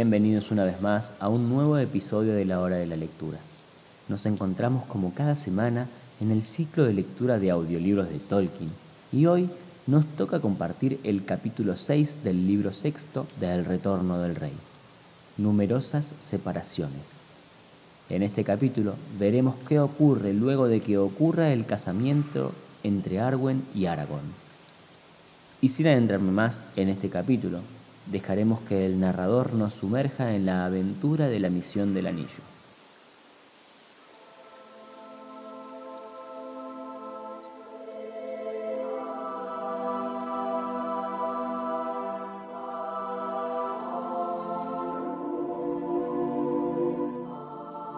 Bienvenidos una vez más a un nuevo episodio de la hora de la lectura. Nos encontramos como cada semana en el ciclo de lectura de audiolibros de Tolkien y hoy nos toca compartir el capítulo 6 del libro sexto de El Retorno del Rey. Numerosas separaciones. En este capítulo veremos qué ocurre luego de que ocurra el casamiento entre Arwen y Aragorn. Y sin adentrarme más en este capítulo, dejaremos que el narrador nos sumerja en la aventura de la misión del anillo.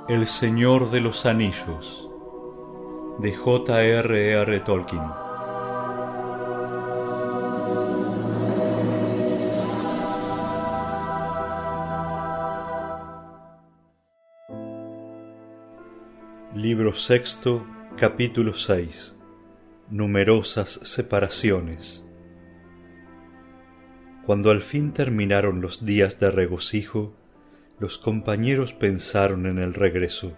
El Señor de los Anillos de J.R.R. Tolkien Libro sexto, capítulo 6. Numerosas separaciones. Cuando al fin terminaron los días de regocijo, los compañeros pensaron en el regreso.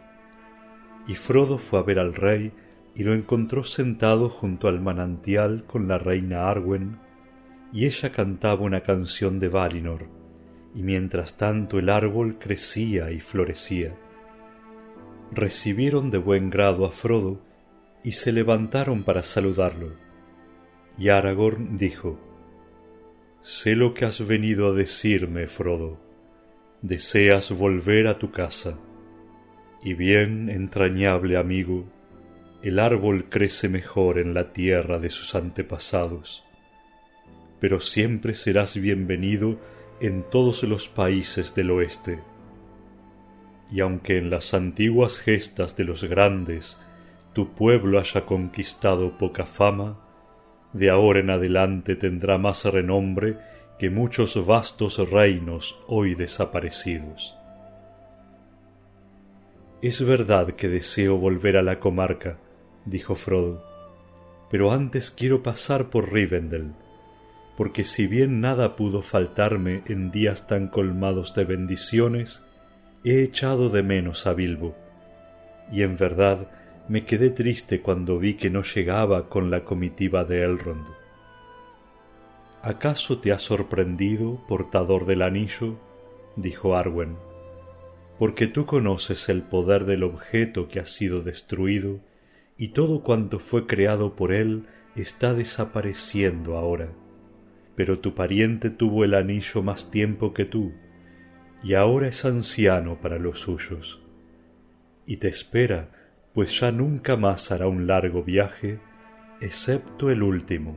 Y Frodo fue a ver al rey y lo encontró sentado junto al manantial con la reina Arwen, y ella cantaba una canción de Valinor, y mientras tanto el árbol crecía y florecía recibieron de buen grado a Frodo y se levantaron para saludarlo. Y Aragorn dijo, Sé lo que has venido a decirme, Frodo. Deseas volver a tu casa. Y bien, entrañable amigo, el árbol crece mejor en la tierra de sus antepasados. Pero siempre serás bienvenido en todos los países del oeste y aunque en las antiguas gestas de los grandes tu pueblo haya conquistado poca fama, de ahora en adelante tendrá más renombre que muchos vastos reinos hoy desaparecidos. Es verdad que deseo volver a la comarca, dijo Frodo, pero antes quiero pasar por Rivendell, porque si bien nada pudo faltarme en días tan colmados de bendiciones, he echado de menos a Bilbo, y en verdad me quedé triste cuando vi que no llegaba con la comitiva de Elrond. ¿Acaso te ha sorprendido, portador del anillo? dijo Arwen, porque tú conoces el poder del objeto que ha sido destruido, y todo cuanto fue creado por él está desapareciendo ahora. Pero tu pariente tuvo el anillo más tiempo que tú, y ahora es anciano para los suyos, y te espera, pues ya nunca más hará un largo viaje, excepto el último.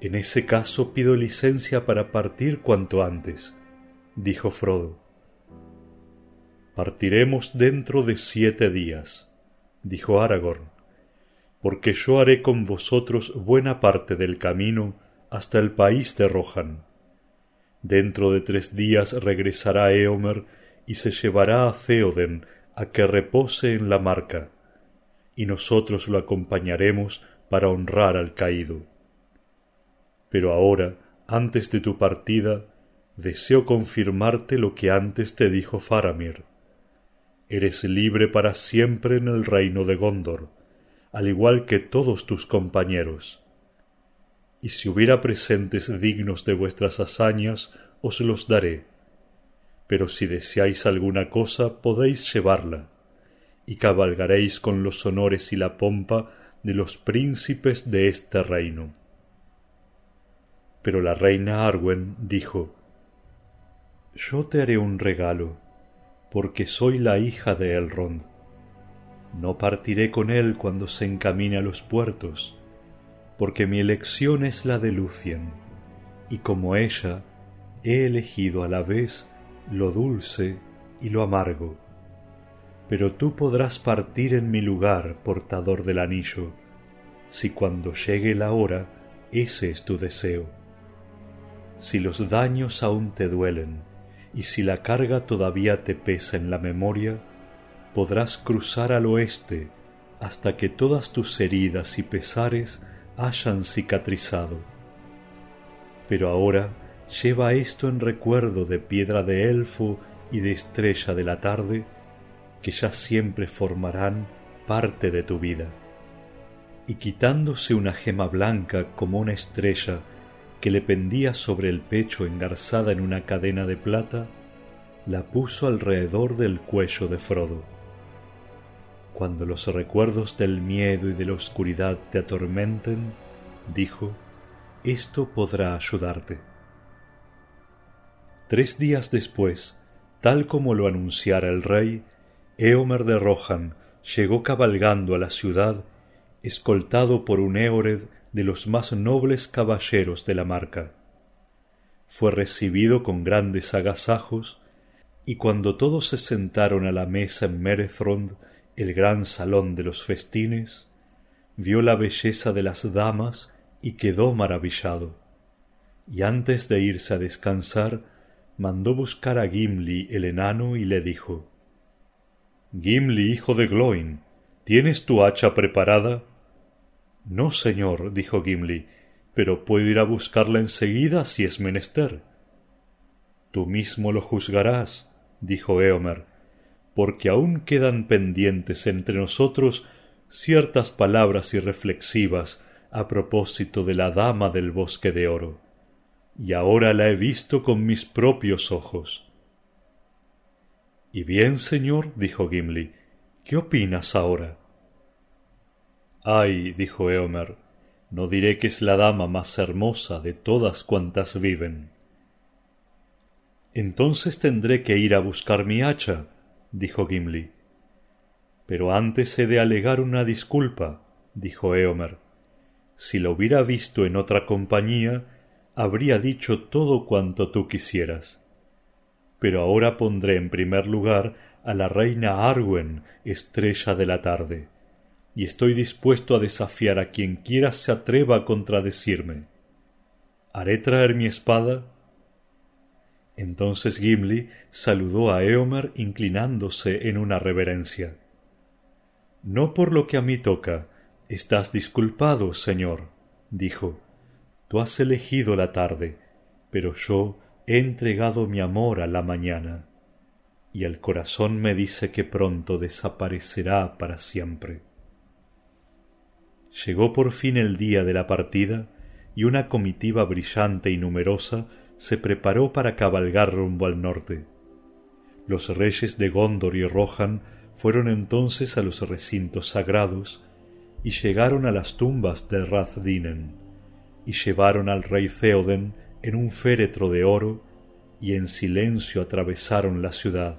En ese caso pido licencia para partir cuanto antes, dijo Frodo. Partiremos dentro de siete días, dijo Aragorn, porque yo haré con vosotros buena parte del camino hasta el país de Rohan Dentro de tres días regresará Eomer y se llevará a Theoden a que repose en la marca, y nosotros lo acompañaremos para honrar al caído. Pero ahora, antes de tu partida, deseo confirmarte lo que antes te dijo Faramir. Eres libre para siempre en el reino de Gondor, al igual que todos tus compañeros y si hubiera presentes dignos de vuestras hazañas, os los daré. Pero si deseáis alguna cosa, podéis llevarla, y cabalgaréis con los honores y la pompa de los príncipes de este reino. Pero la reina Arwen dijo Yo te haré un regalo, porque soy la hija de Elrond. No partiré con él cuando se encamine a los puertos, porque mi elección es la de Lucien, y como ella he elegido a la vez lo dulce y lo amargo. Pero tú podrás partir en mi lugar, portador del anillo, si cuando llegue la hora ese es tu deseo. Si los daños aún te duelen, y si la carga todavía te pesa en la memoria, podrás cruzar al oeste hasta que todas tus heridas y pesares hayan cicatrizado. Pero ahora lleva esto en recuerdo de piedra de elfo y de estrella de la tarde, que ya siempre formarán parte de tu vida. Y quitándose una gema blanca como una estrella que le pendía sobre el pecho engarzada en una cadena de plata, la puso alrededor del cuello de Frodo. Cuando los recuerdos del miedo y de la oscuridad te atormenten, dijo, esto podrá ayudarte. Tres días después, tal como lo anunciara el rey, Eomer de Rohan llegó cabalgando a la ciudad, escoltado por un Éored de los más nobles caballeros de la marca. Fue recibido con grandes agasajos, y cuando todos se sentaron a la mesa en Merefrond, el gran salón de los festines, vio la belleza de las damas y quedó maravillado. Y antes de irse a descansar, mandó buscar a Gimli el enano y le dijo Gimli, hijo de Gloin, ¿tienes tu hacha preparada? No, señor, dijo Gimli, pero puedo ir a buscarla enseguida si es menester. Tú mismo lo juzgarás, dijo Eomer, porque aún quedan pendientes entre nosotros ciertas palabras irreflexivas a propósito de la dama del bosque de oro, y ahora la he visto con mis propios ojos. Y bien, señor, dijo Gimli, ¿qué opinas ahora? Ay, dijo Eomer, no diré que es la dama más hermosa de todas cuantas viven. Entonces tendré que ir a buscar mi hacha, dijo Gimli. Pero antes he de alegar una disculpa, dijo Eomer. Si lo hubiera visto en otra compañía, habría dicho todo cuanto tú quisieras. Pero ahora pondré en primer lugar a la reina Arwen, estrella de la tarde y estoy dispuesto a desafiar a quien quiera se atreva a contradecirme. ¿Haré traer mi espada? Entonces Gimli saludó a Eomer inclinándose en una reverencia. No por lo que a mí toca. Estás disculpado, señor, dijo. Tú has elegido la tarde, pero yo he entregado mi amor a la mañana, y el corazón me dice que pronto desaparecerá para siempre. Llegó por fin el día de la partida y una comitiva brillante y numerosa se preparó para cabalgar rumbo al norte. Los reyes de Gondor y Rohan fueron entonces a los recintos sagrados y llegaron a las tumbas de Rathdinen y llevaron al rey Theoden en un féretro de oro y en silencio atravesaron la ciudad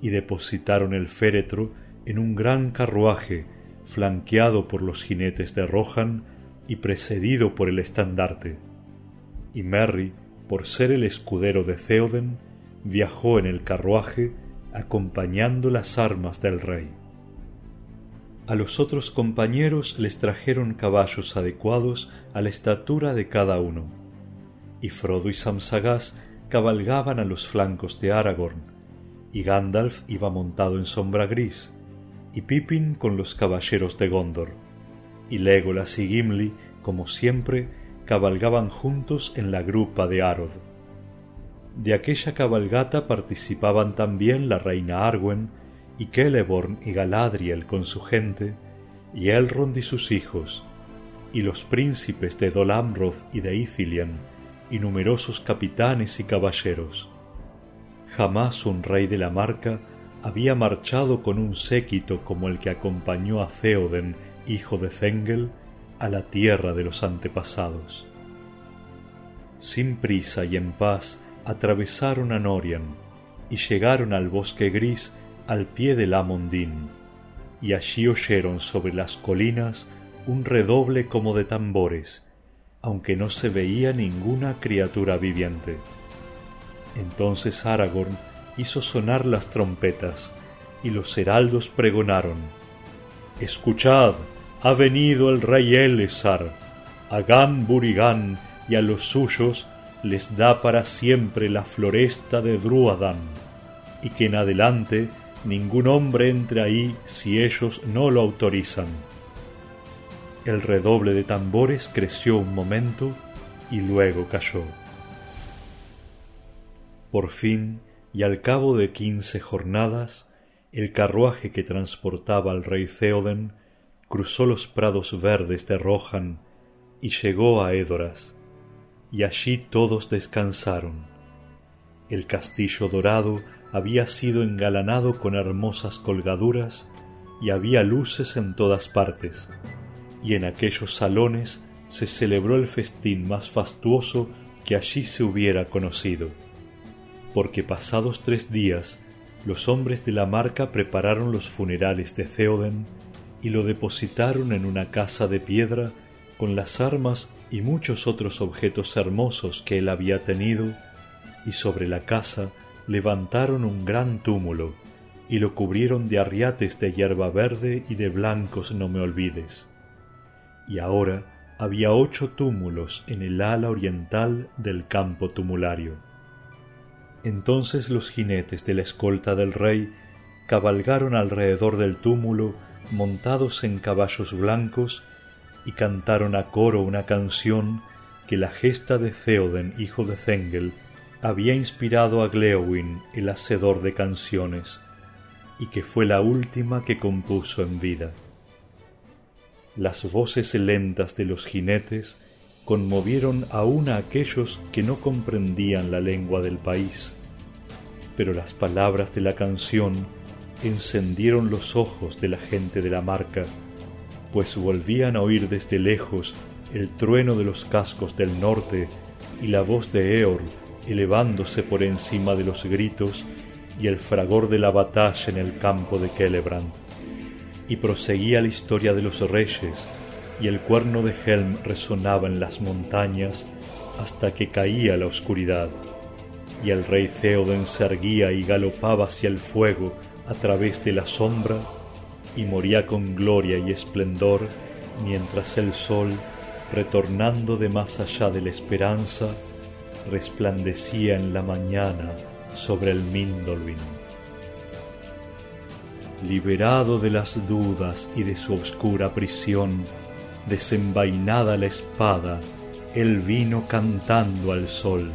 y depositaron el féretro en un gran carruaje flanqueado por los jinetes de Rohan y precedido por el estandarte. Y Merry, por ser el escudero de Theoden, viajó en el carruaje acompañando las armas del rey. A los otros compañeros les trajeron caballos adecuados a la estatura de cada uno, y Frodo y Samsagas cabalgaban a los flancos de Aragorn, y Gandalf iba montado en sombra gris, y Pippin con los caballeros de Gondor, y Legolas y Gimli, como siempre, cabalgaban juntos en la grupa de Arod. De aquella cabalgata participaban también la reina Arwen, y Celeborn y Galadriel con su gente, y Elrond y sus hijos, y los príncipes de Dol Amroth y de Ithilien, y numerosos capitanes y caballeros. Jamás un rey de la marca había marchado con un séquito como el que acompañó a Theoden, hijo de Zengel, a la tierra de los antepasados. Sin prisa y en paz atravesaron a Norian, y llegaron al bosque gris al pie del Amondín, y allí oyeron sobre las colinas un redoble como de tambores, aunque no se veía ninguna criatura viviente. Entonces Aragorn hizo sonar las trompetas, y los heraldos pregonaron Escuchad, ha venido el rey Elesar, a Gan Burigán y a los suyos les da para siempre la floresta de Druadan, y que en adelante ningún hombre entre ahí si ellos no lo autorizan. El redoble de tambores creció un momento y luego cayó. Por fin, y al cabo de quince jornadas, el carruaje que transportaba al rey Theoden cruzó los prados verdes de Rohan y llegó a Édoras, y allí todos descansaron. El castillo dorado había sido engalanado con hermosas colgaduras y había luces en todas partes, y en aquellos salones se celebró el festín más fastuoso que allí se hubiera conocido, porque pasados tres días los hombres de la marca prepararon los funerales de Theoden y lo depositaron en una casa de piedra con las armas y muchos otros objetos hermosos que él había tenido, y sobre la casa levantaron un gran túmulo, y lo cubrieron de arriates de hierba verde y de blancos no me olvides. Y ahora había ocho túmulos en el ala oriental del campo tumulario. Entonces los jinetes de la escolta del rey cabalgaron alrededor del túmulo montados en caballos blancos y cantaron a coro una canción que la gesta de Theoden, hijo de Zengel, había inspirado a Gleowin, el hacedor de canciones, y que fue la última que compuso en vida. Las voces lentas de los jinetes conmovieron aún a aquellos que no comprendían la lengua del país, pero las palabras de la canción encendieron los ojos de la gente de la marca, pues volvían a oír desde lejos el trueno de los cascos del norte y la voz de Eor elevándose por encima de los gritos y el fragor de la batalla en el campo de Celebrant. Y proseguía la historia de los reyes, y el cuerno de Helm resonaba en las montañas hasta que caía la oscuridad, y el rey Theoden se erguía y galopaba hacia el fuego a través de la sombra y moría con gloria y esplendor mientras el sol, retornando de más allá de la esperanza, resplandecía en la mañana sobre el Mindolvin. Liberado de las dudas y de su oscura prisión, desenvainada la espada, él vino cantando al sol,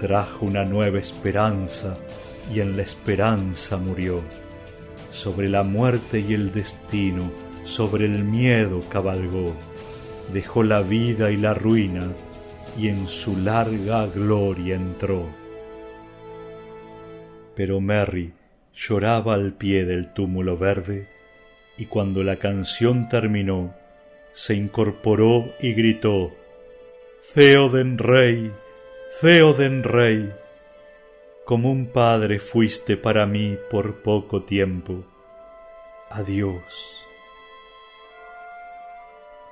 trajo una nueva esperanza y en la esperanza murió sobre la muerte y el destino, sobre el miedo cabalgó, dejó la vida y la ruina, y en su larga gloria entró. Pero Merry lloraba al pie del túmulo verde, y cuando la canción terminó, se incorporó y gritó, Theoden Rey, Theoden Rey, como un padre fuiste para mí por poco tiempo. Adiós.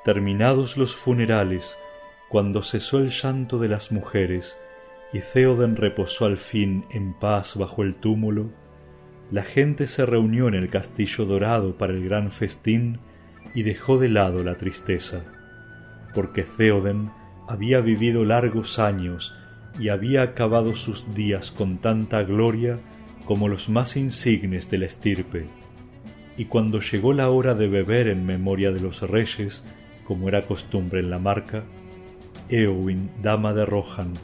Terminados los funerales, cuando cesó el llanto de las mujeres y Theoden reposó al fin en paz bajo el túmulo, la gente se reunió en el castillo dorado para el gran festín y dejó de lado la tristeza, porque Theoden había vivido largos años y había acabado sus días con tanta gloria como los más insignes de la estirpe. Y cuando llegó la hora de beber en memoria de los reyes, como era costumbre en la marca, Eowyn, dama de Rohan,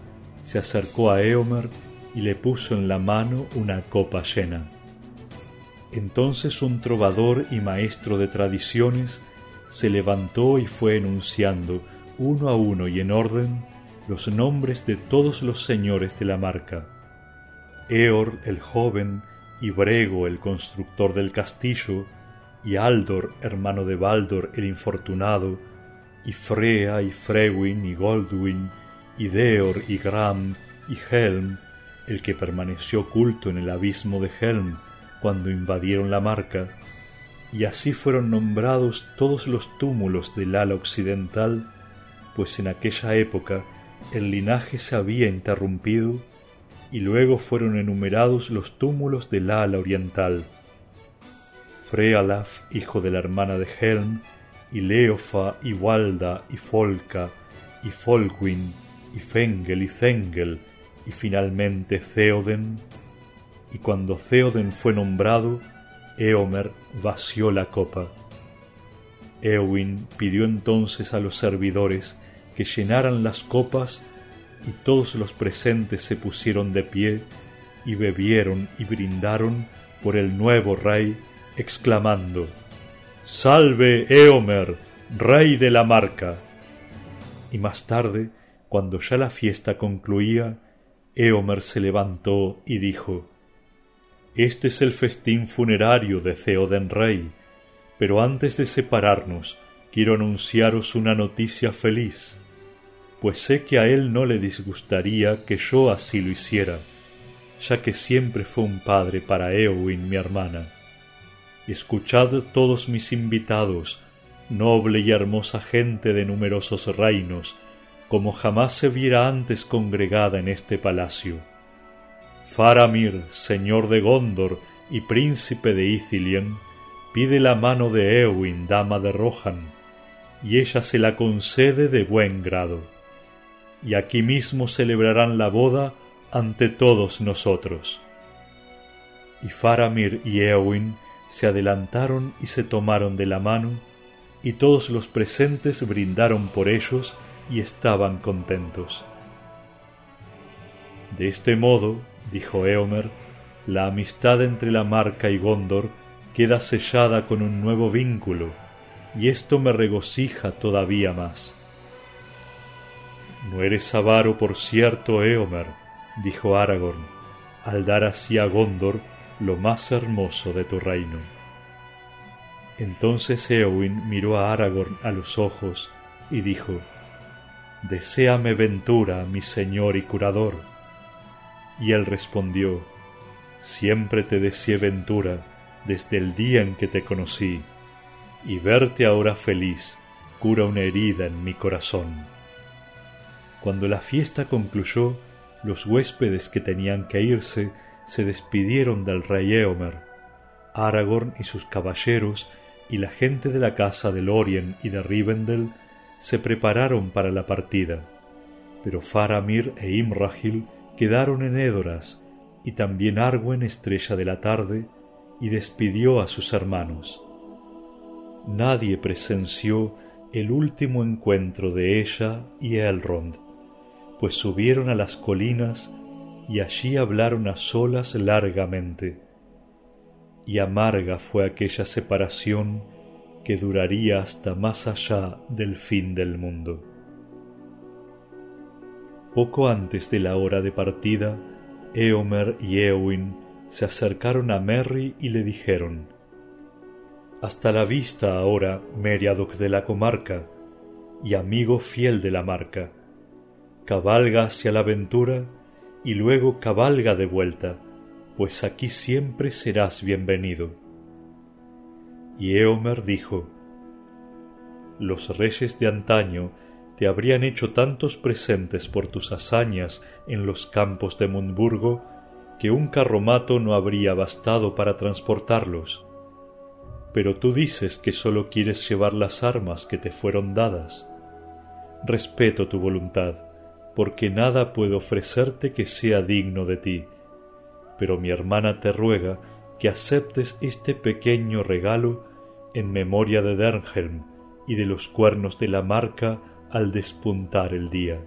se acercó a Eomer y le puso en la mano una copa llena. Entonces un trovador y maestro de tradiciones se levantó y fue enunciando, uno a uno y en orden, los nombres de todos los señores de la marca. Eor el joven, y Brego el constructor del castillo, y Aldor, hermano de Baldor el infortunado, y Frea y Frewin y Goldwyn, y Deor y Gram y Helm, el que permaneció oculto en el abismo de Helm cuando invadieron la marca, y así fueron nombrados todos los túmulos del ala occidental, pues en aquella época el linaje se había interrumpido, y luego fueron enumerados los túmulos del ala oriental. Frealaf, hijo de la hermana de Helm, y Leofa, y Walda, y Folka, y Folkwin, y Fengel, y Zengel, y finalmente Theoden. Y cuando Theoden fue nombrado, Eomer vació la copa. Eowyn pidió entonces a los servidores que llenaran las copas y todos los presentes se pusieron de pie y bebieron y brindaron por el nuevo rey, exclamando Salve Eomer, rey de la marca. Y más tarde, cuando ya la fiesta concluía, Eomer se levantó y dijo Este es el festín funerario de Theoden rey, pero antes de separarnos quiero anunciaros una noticia feliz pues sé que a él no le disgustaría que yo así lo hiciera, ya que siempre fue un padre para Eowyn mi hermana. Escuchad todos mis invitados, noble y hermosa gente de numerosos reinos, como jamás se viera antes congregada en este palacio. Faramir, señor de Gondor y príncipe de Ithilien, pide la mano de Eowyn, dama de Rohan, y ella se la concede de buen grado y aquí mismo celebrarán la boda ante todos nosotros. Y Faramir y Eowyn se adelantaron y se tomaron de la mano, y todos los presentes brindaron por ellos y estaban contentos. De este modo, dijo Eomer, la amistad entre la marca y Gondor queda sellada con un nuevo vínculo, y esto me regocija todavía más. No eres avaro, por cierto, Eomer, dijo Aragorn, al dar así a Gondor lo más hermoso de tu reino. Entonces Eowyn miró a Aragorn a los ojos y dijo, Deséame ventura, mi señor y curador. Y él respondió, Siempre te deseé ventura desde el día en que te conocí, y verte ahora feliz cura una herida en mi corazón. Cuando la fiesta concluyó, los huéspedes que tenían que irse se despidieron del rey Eomer. Aragorn y sus caballeros y la gente de la casa de Lorien y de Rivendell se prepararon para la partida, pero Faramir e Imrahil quedaron en Édoras, y también Arwen, estrella de la tarde, y despidió a sus hermanos. Nadie presenció el último encuentro de ella y Elrond, pues subieron a las colinas y allí hablaron a solas largamente. Y amarga fue aquella separación que duraría hasta más allá del fin del mundo. Poco antes de la hora de partida, Eomer y Eowyn se acercaron a Merry y le dijeron Hasta la vista ahora, Meriadoc de la comarca, y amigo fiel de la marca cabalga hacia la aventura y luego cabalga de vuelta, pues aquí siempre serás bienvenido. Y Eomer dijo, Los reyes de antaño te habrían hecho tantos presentes por tus hazañas en los campos de Mundburgo que un carromato no habría bastado para transportarlos. Pero tú dices que sólo quieres llevar las armas que te fueron dadas. Respeto tu voluntad porque nada puedo ofrecerte que sea digno de ti. Pero mi hermana te ruega que aceptes este pequeño regalo en memoria de Dernhelm y de los cuernos de la marca al despuntar el día.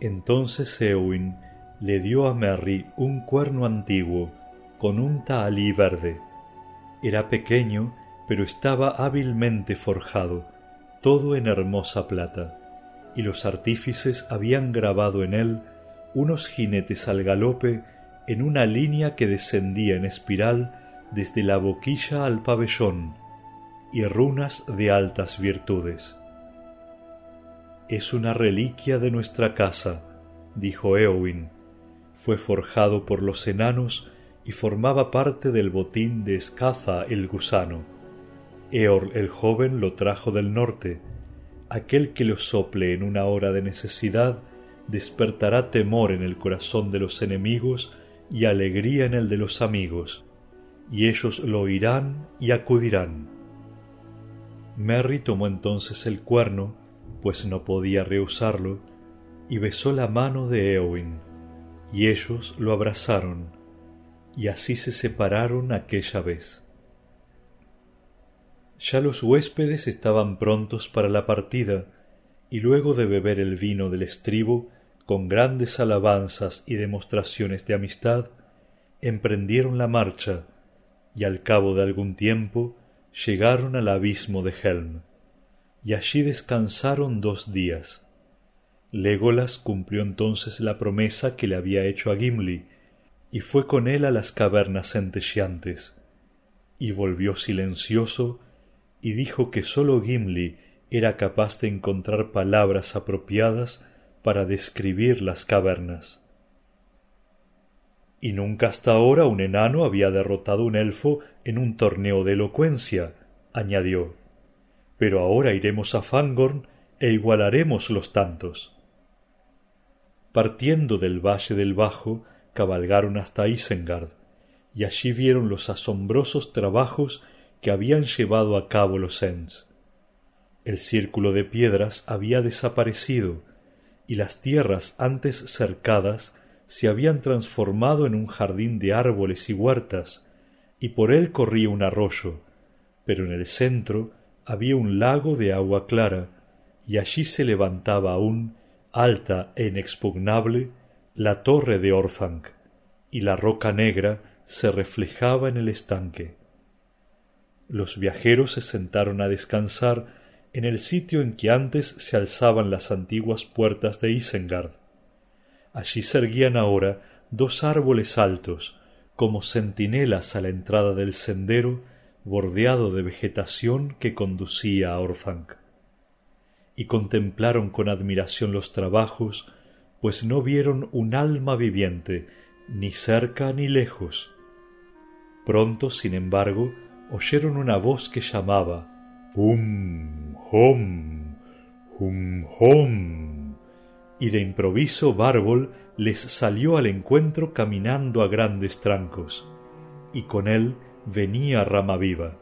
Entonces Eowyn le dio a Merry un cuerno antiguo con un tahalí verde. Era pequeño, pero estaba hábilmente forjado, todo en hermosa plata y los artífices habían grabado en él unos jinetes al galope en una línea que descendía en espiral desde la boquilla al pabellón, y runas de altas virtudes. Es una reliquia de nuestra casa, dijo Eowyn, fue forjado por los enanos y formaba parte del botín de Escaza el gusano. Eor el joven lo trajo del norte. Aquel que lo sople en una hora de necesidad despertará temor en el corazón de los enemigos y alegría en el de los amigos, y ellos lo oirán y acudirán. Merry tomó entonces el cuerno, pues no podía rehusarlo, y besó la mano de Eowyn, y ellos lo abrazaron, y así se separaron aquella vez. Ya los huéspedes estaban prontos para la partida, y luego de beber el vino del estribo, con grandes alabanzas y demostraciones de amistad, emprendieron la marcha, y al cabo de algún tiempo llegaron al abismo de Helm, y allí descansaron dos días. Legolas cumplió entonces la promesa que le había hecho a Gimli, y fue con él a las cavernas centelleantes, y volvió silencioso, y dijo que sólo Gimli era capaz de encontrar palabras apropiadas para describir las cavernas. Y nunca hasta ahora un enano había derrotado un elfo en un torneo de elocuencia, añadió. Pero ahora iremos a Fangorn e igualaremos los tantos. Partiendo del valle del Bajo, cabalgaron hasta Isengard, y allí vieron los asombrosos trabajos que habían llevado a cabo los Ents. El círculo de piedras había desaparecido, y las tierras antes cercadas se habían transformado en un jardín de árboles y huertas, y por él corría un arroyo, pero en el centro había un lago de agua clara, y allí se levantaba aún, alta e inexpugnable, la torre de Orthanc, y la roca negra se reflejaba en el estanque. Los viajeros se sentaron a descansar en el sitio en que antes se alzaban las antiguas puertas de Isengard. Allí se erguían ahora dos árboles altos, como centinelas a la entrada del sendero bordeado de vegetación que conducía a Orthanc. Y contemplaron con admiración los trabajos, pues no vieron un alma viviente, ni cerca ni lejos. Pronto, sin embargo, oyeron una voz que llamaba hum, hum, hum, hum. Y de improviso Bárbol les salió al encuentro caminando a grandes trancos, y con él venía Rama Viva.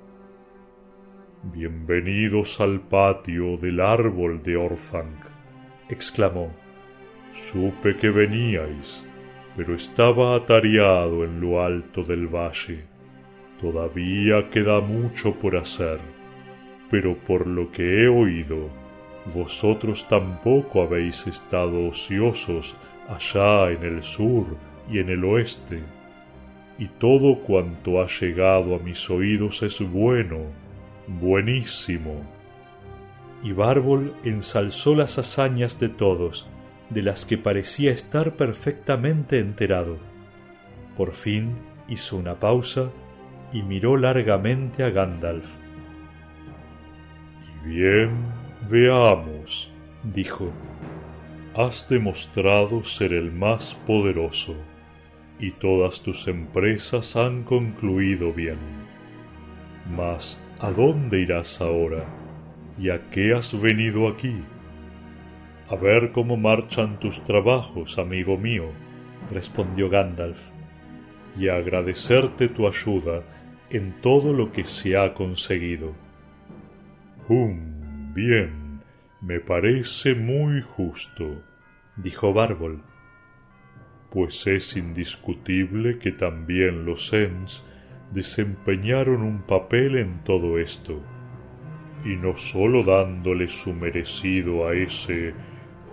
Bienvenidos al patio del árbol de Orthanc, exclamó. Supe que veníais, pero estaba atareado en lo alto del valle. Todavía queda mucho por hacer pero por lo que he oído, vosotros tampoco habéis estado ociosos allá en el sur y en el oeste, y todo cuanto ha llegado a mis oídos es bueno, buenísimo. Y Bárbol ensalzó las hazañas de todos, de las que parecía estar perfectamente enterado. Por fin hizo una pausa y miró largamente a Gandalf. Bien, veamos, dijo. Has demostrado ser el más poderoso, y todas tus empresas han concluido bien. Mas, ¿a dónde irás ahora? ¿Y a qué has venido aquí? A ver cómo marchan tus trabajos, amigo mío, respondió Gandalf, y agradecerte tu ayuda en todo lo que se ha conseguido. Hum, bien, me parece muy justo, dijo Bárbol. Pues es indiscutible que también los Ents desempeñaron un papel en todo esto, y no sólo dándole su merecido a ese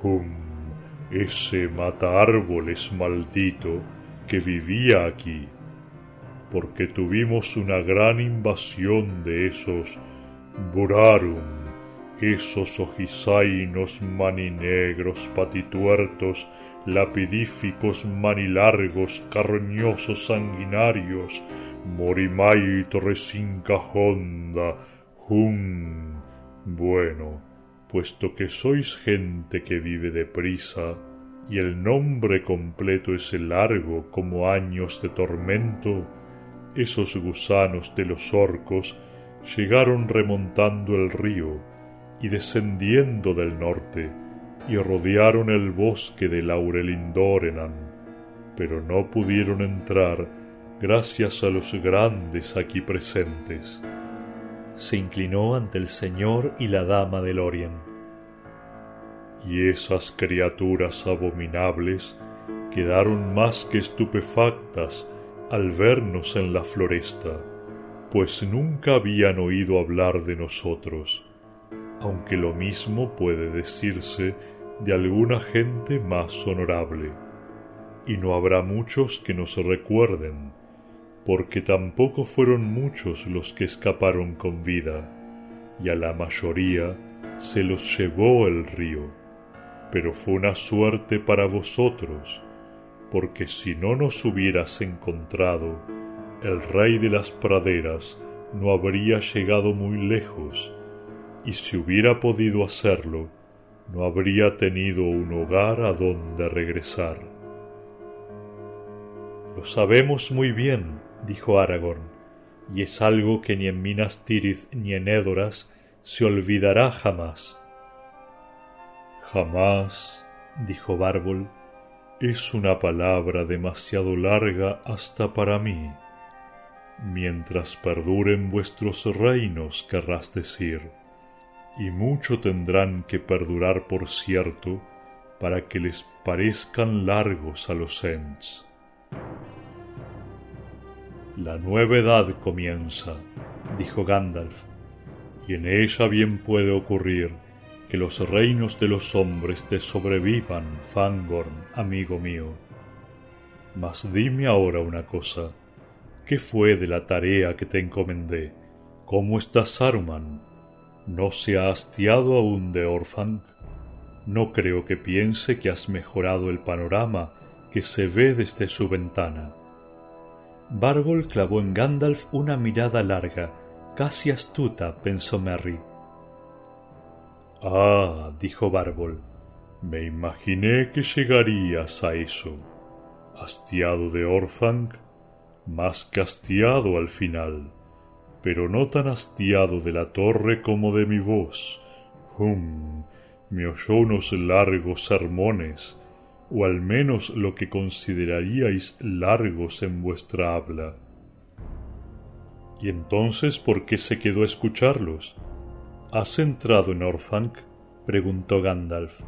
hum, ese mata árboles maldito que vivía aquí, porque tuvimos una gran invasión de esos Burarum, esos ojisainos maninegros, patituertos, lapidíficos, manilargos, carroñosos, sanguinarios, morimai torresinca honda, hum. Bueno, puesto que sois gente que vive deprisa, y el nombre completo es largo como años de tormento, esos gusanos de los orcos llegaron remontando el río y descendiendo del norte y rodearon el bosque de Laurelindorenan, pero no pudieron entrar gracias a los grandes aquí presentes. Se inclinó ante el señor y la dama del Orient y esas criaturas abominables quedaron más que estupefactas al vernos en la floresta, pues nunca habían oído hablar de nosotros, aunque lo mismo puede decirse de alguna gente más honorable, y no habrá muchos que nos recuerden, porque tampoco fueron muchos los que escaparon con vida, y a la mayoría se los llevó el río. Pero fue una suerte para vosotros, porque si no nos hubieras encontrado, el rey de las praderas no habría llegado muy lejos, y si hubiera podido hacerlo, no habría tenido un hogar a donde regresar. Lo sabemos muy bien, dijo Aragorn, y es algo que ni en Minas Tirith ni en Édoras se olvidará jamás. Jamás, dijo Bárbol, es una palabra demasiado larga hasta para mí. Mientras perduren vuestros reinos, querrás decir, y mucho tendrán que perdurar por cierto para que les parezcan largos a los Ents. La nueva edad comienza, dijo Gandalf, y en ella bien puede ocurrir que los reinos de los hombres te sobrevivan, Fangorn, amigo mío. Mas dime ahora una cosa. ¿Qué fue de la tarea que te encomendé? ¿Cómo está Saruman? ¿No se ha hastiado aún de Orfang? No creo que piense que has mejorado el panorama que se ve desde su ventana. Barbol clavó en Gandalf una mirada larga, casi astuta, pensó Merry. Ah, dijo Bárbol, me imaginé que llegarías a eso. Hastiado de Orfang, más castiado al final, pero no tan hastiado de la torre como de mi voz. Hum, me oyó unos largos sermones, o al menos lo que consideraríais largos en vuestra habla. ¿Y entonces por qué se quedó a escucharlos? ¿Has entrado en Orthanc? preguntó Gandalf.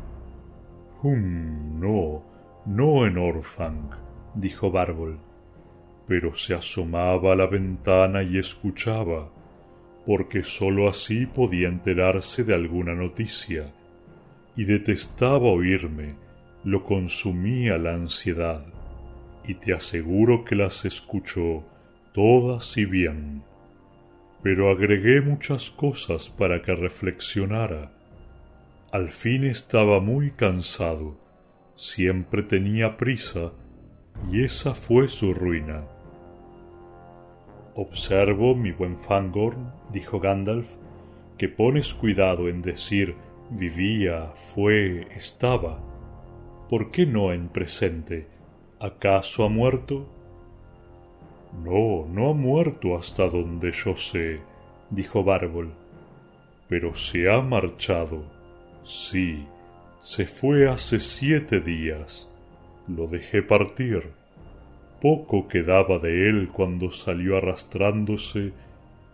Hum, no, no en Orthanc, dijo Bárbol, pero se asomaba a la ventana y escuchaba, porque sólo así podía enterarse de alguna noticia, y detestaba oírme, lo consumía la ansiedad, y te aseguro que las escuchó todas y bien pero agregué muchas cosas para que reflexionara. Al fin estaba muy cansado, siempre tenía prisa, y esa fue su ruina. Observo, mi buen Fangorn, dijo Gandalf, que pones cuidado en decir vivía, fue, estaba. ¿Por qué no en presente? ¿Acaso ha muerto? No, no ha muerto hasta donde yo sé, dijo Bárbol. Pero se ha marchado. Sí, se fue hace siete días. Lo dejé partir. Poco quedaba de él cuando salió arrastrándose,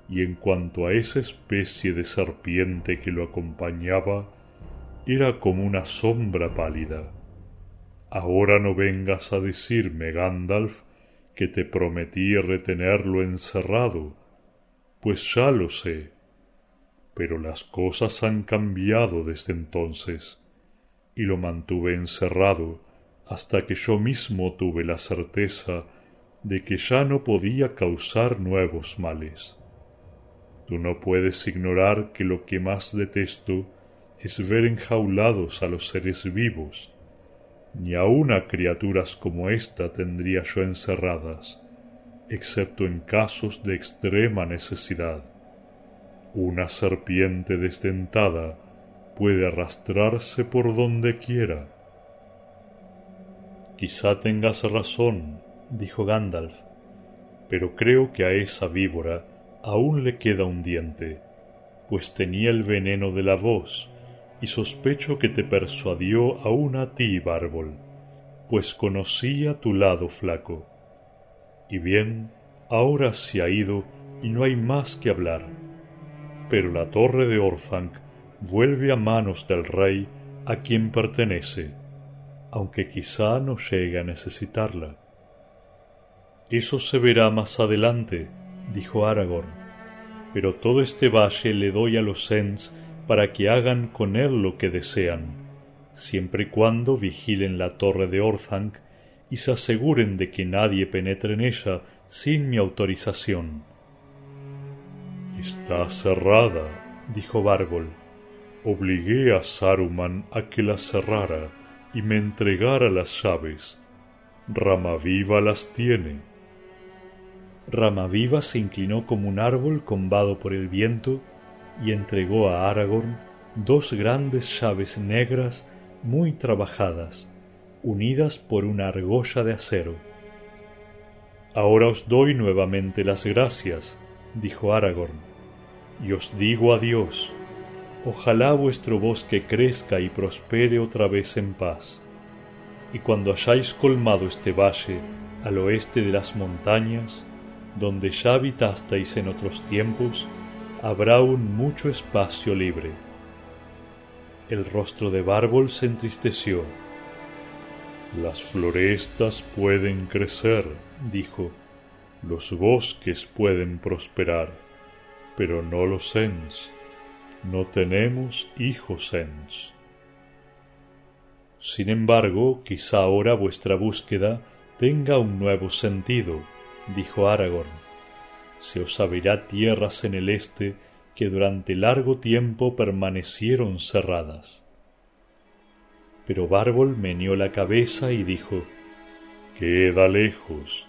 y en cuanto a esa especie de serpiente que lo acompañaba, era como una sombra pálida. Ahora no vengas a decirme, Gandalf, que te prometí retenerlo encerrado, pues ya lo sé. Pero las cosas han cambiado desde entonces, y lo mantuve encerrado hasta que yo mismo tuve la certeza de que ya no podía causar nuevos males. Tú no puedes ignorar que lo que más detesto es ver enjaulados a los seres vivos, ni aun a criaturas como ésta tendría yo encerradas, excepto en casos de extrema necesidad. Una serpiente desdentada puede arrastrarse por donde quiera. Quizá tengas razón, dijo Gandalf, pero creo que a esa víbora aún le queda un diente, pues tenía el veneno de la voz, y sospecho que te persuadió aún a ti, Bárbol, pues conocía tu lado flaco. Y bien, ahora se ha ido y no hay más que hablar. Pero la torre de Orthanc vuelve a manos del rey a quien pertenece, aunque quizá no llegue a necesitarla. Eso se verá más adelante, dijo Aragorn, pero todo este valle le doy a los Ents para que hagan con él lo que desean, siempre y cuando vigilen la torre de Orthanc y se aseguren de que nadie penetre en ella sin mi autorización. Está cerrada, dijo Bárbol. Obligué a Saruman a que la cerrara y me entregara las llaves. Ramaviva las tiene. Ramaviva se inclinó como un árbol combado por el viento y entregó a Aragorn dos grandes llaves negras muy trabajadas, unidas por una argolla de acero. Ahora os doy nuevamente las gracias, dijo Aragorn, y os digo adiós. Ojalá vuestro bosque crezca y prospere otra vez en paz. Y cuando hayáis colmado este valle al oeste de las montañas, donde ya habitasteis en otros tiempos, habrá aún mucho espacio libre. El rostro de Bárbol se entristeció. Las florestas pueden crecer, dijo, los bosques pueden prosperar, pero no los Ents. No tenemos hijos Ents. Sin embargo, quizá ahora vuestra búsqueda tenga un nuevo sentido, dijo Aragorn. Se os abrirá tierras en el este que durante largo tiempo permanecieron cerradas. Pero Bárbol meneó la cabeza y dijo, Queda lejos,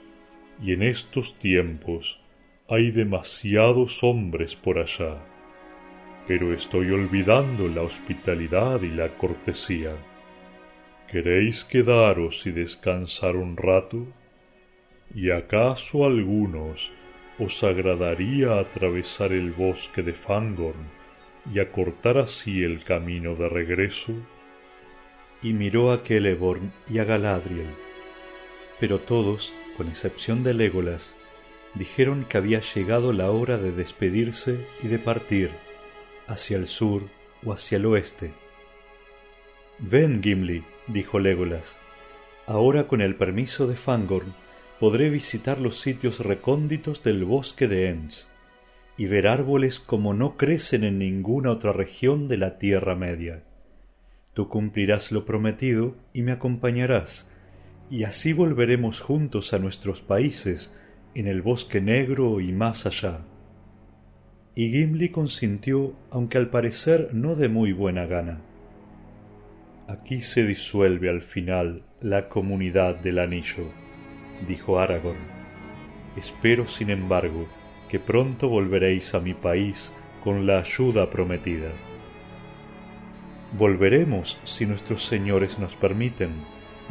y en estos tiempos hay demasiados hombres por allá, pero estoy olvidando la hospitalidad y la cortesía. ¿Queréis quedaros y descansar un rato? ¿Y acaso algunos os agradaría atravesar el bosque de Fangorn y acortar así el camino de regreso? Y miró a Celeborn y a Galadriel, pero todos con excepción de Legolas, dijeron que había llegado la hora de despedirse y de partir hacia el sur o hacia el oeste. Ven, Gimli, dijo Legolas. Ahora con el permiso de Fangorn podré visitar los sitios recónditos del bosque de Ents y ver árboles como no crecen en ninguna otra región de la Tierra Media. Tú cumplirás lo prometido y me acompañarás y así volveremos juntos a nuestros países, en el bosque negro y más allá. Y Gimli consintió, aunque al parecer no de muy buena gana. Aquí se disuelve al final la comunidad del anillo, dijo Aragorn. Espero, sin embargo, que pronto volveréis a mi país con la ayuda prometida. Volveremos si nuestros señores nos permiten,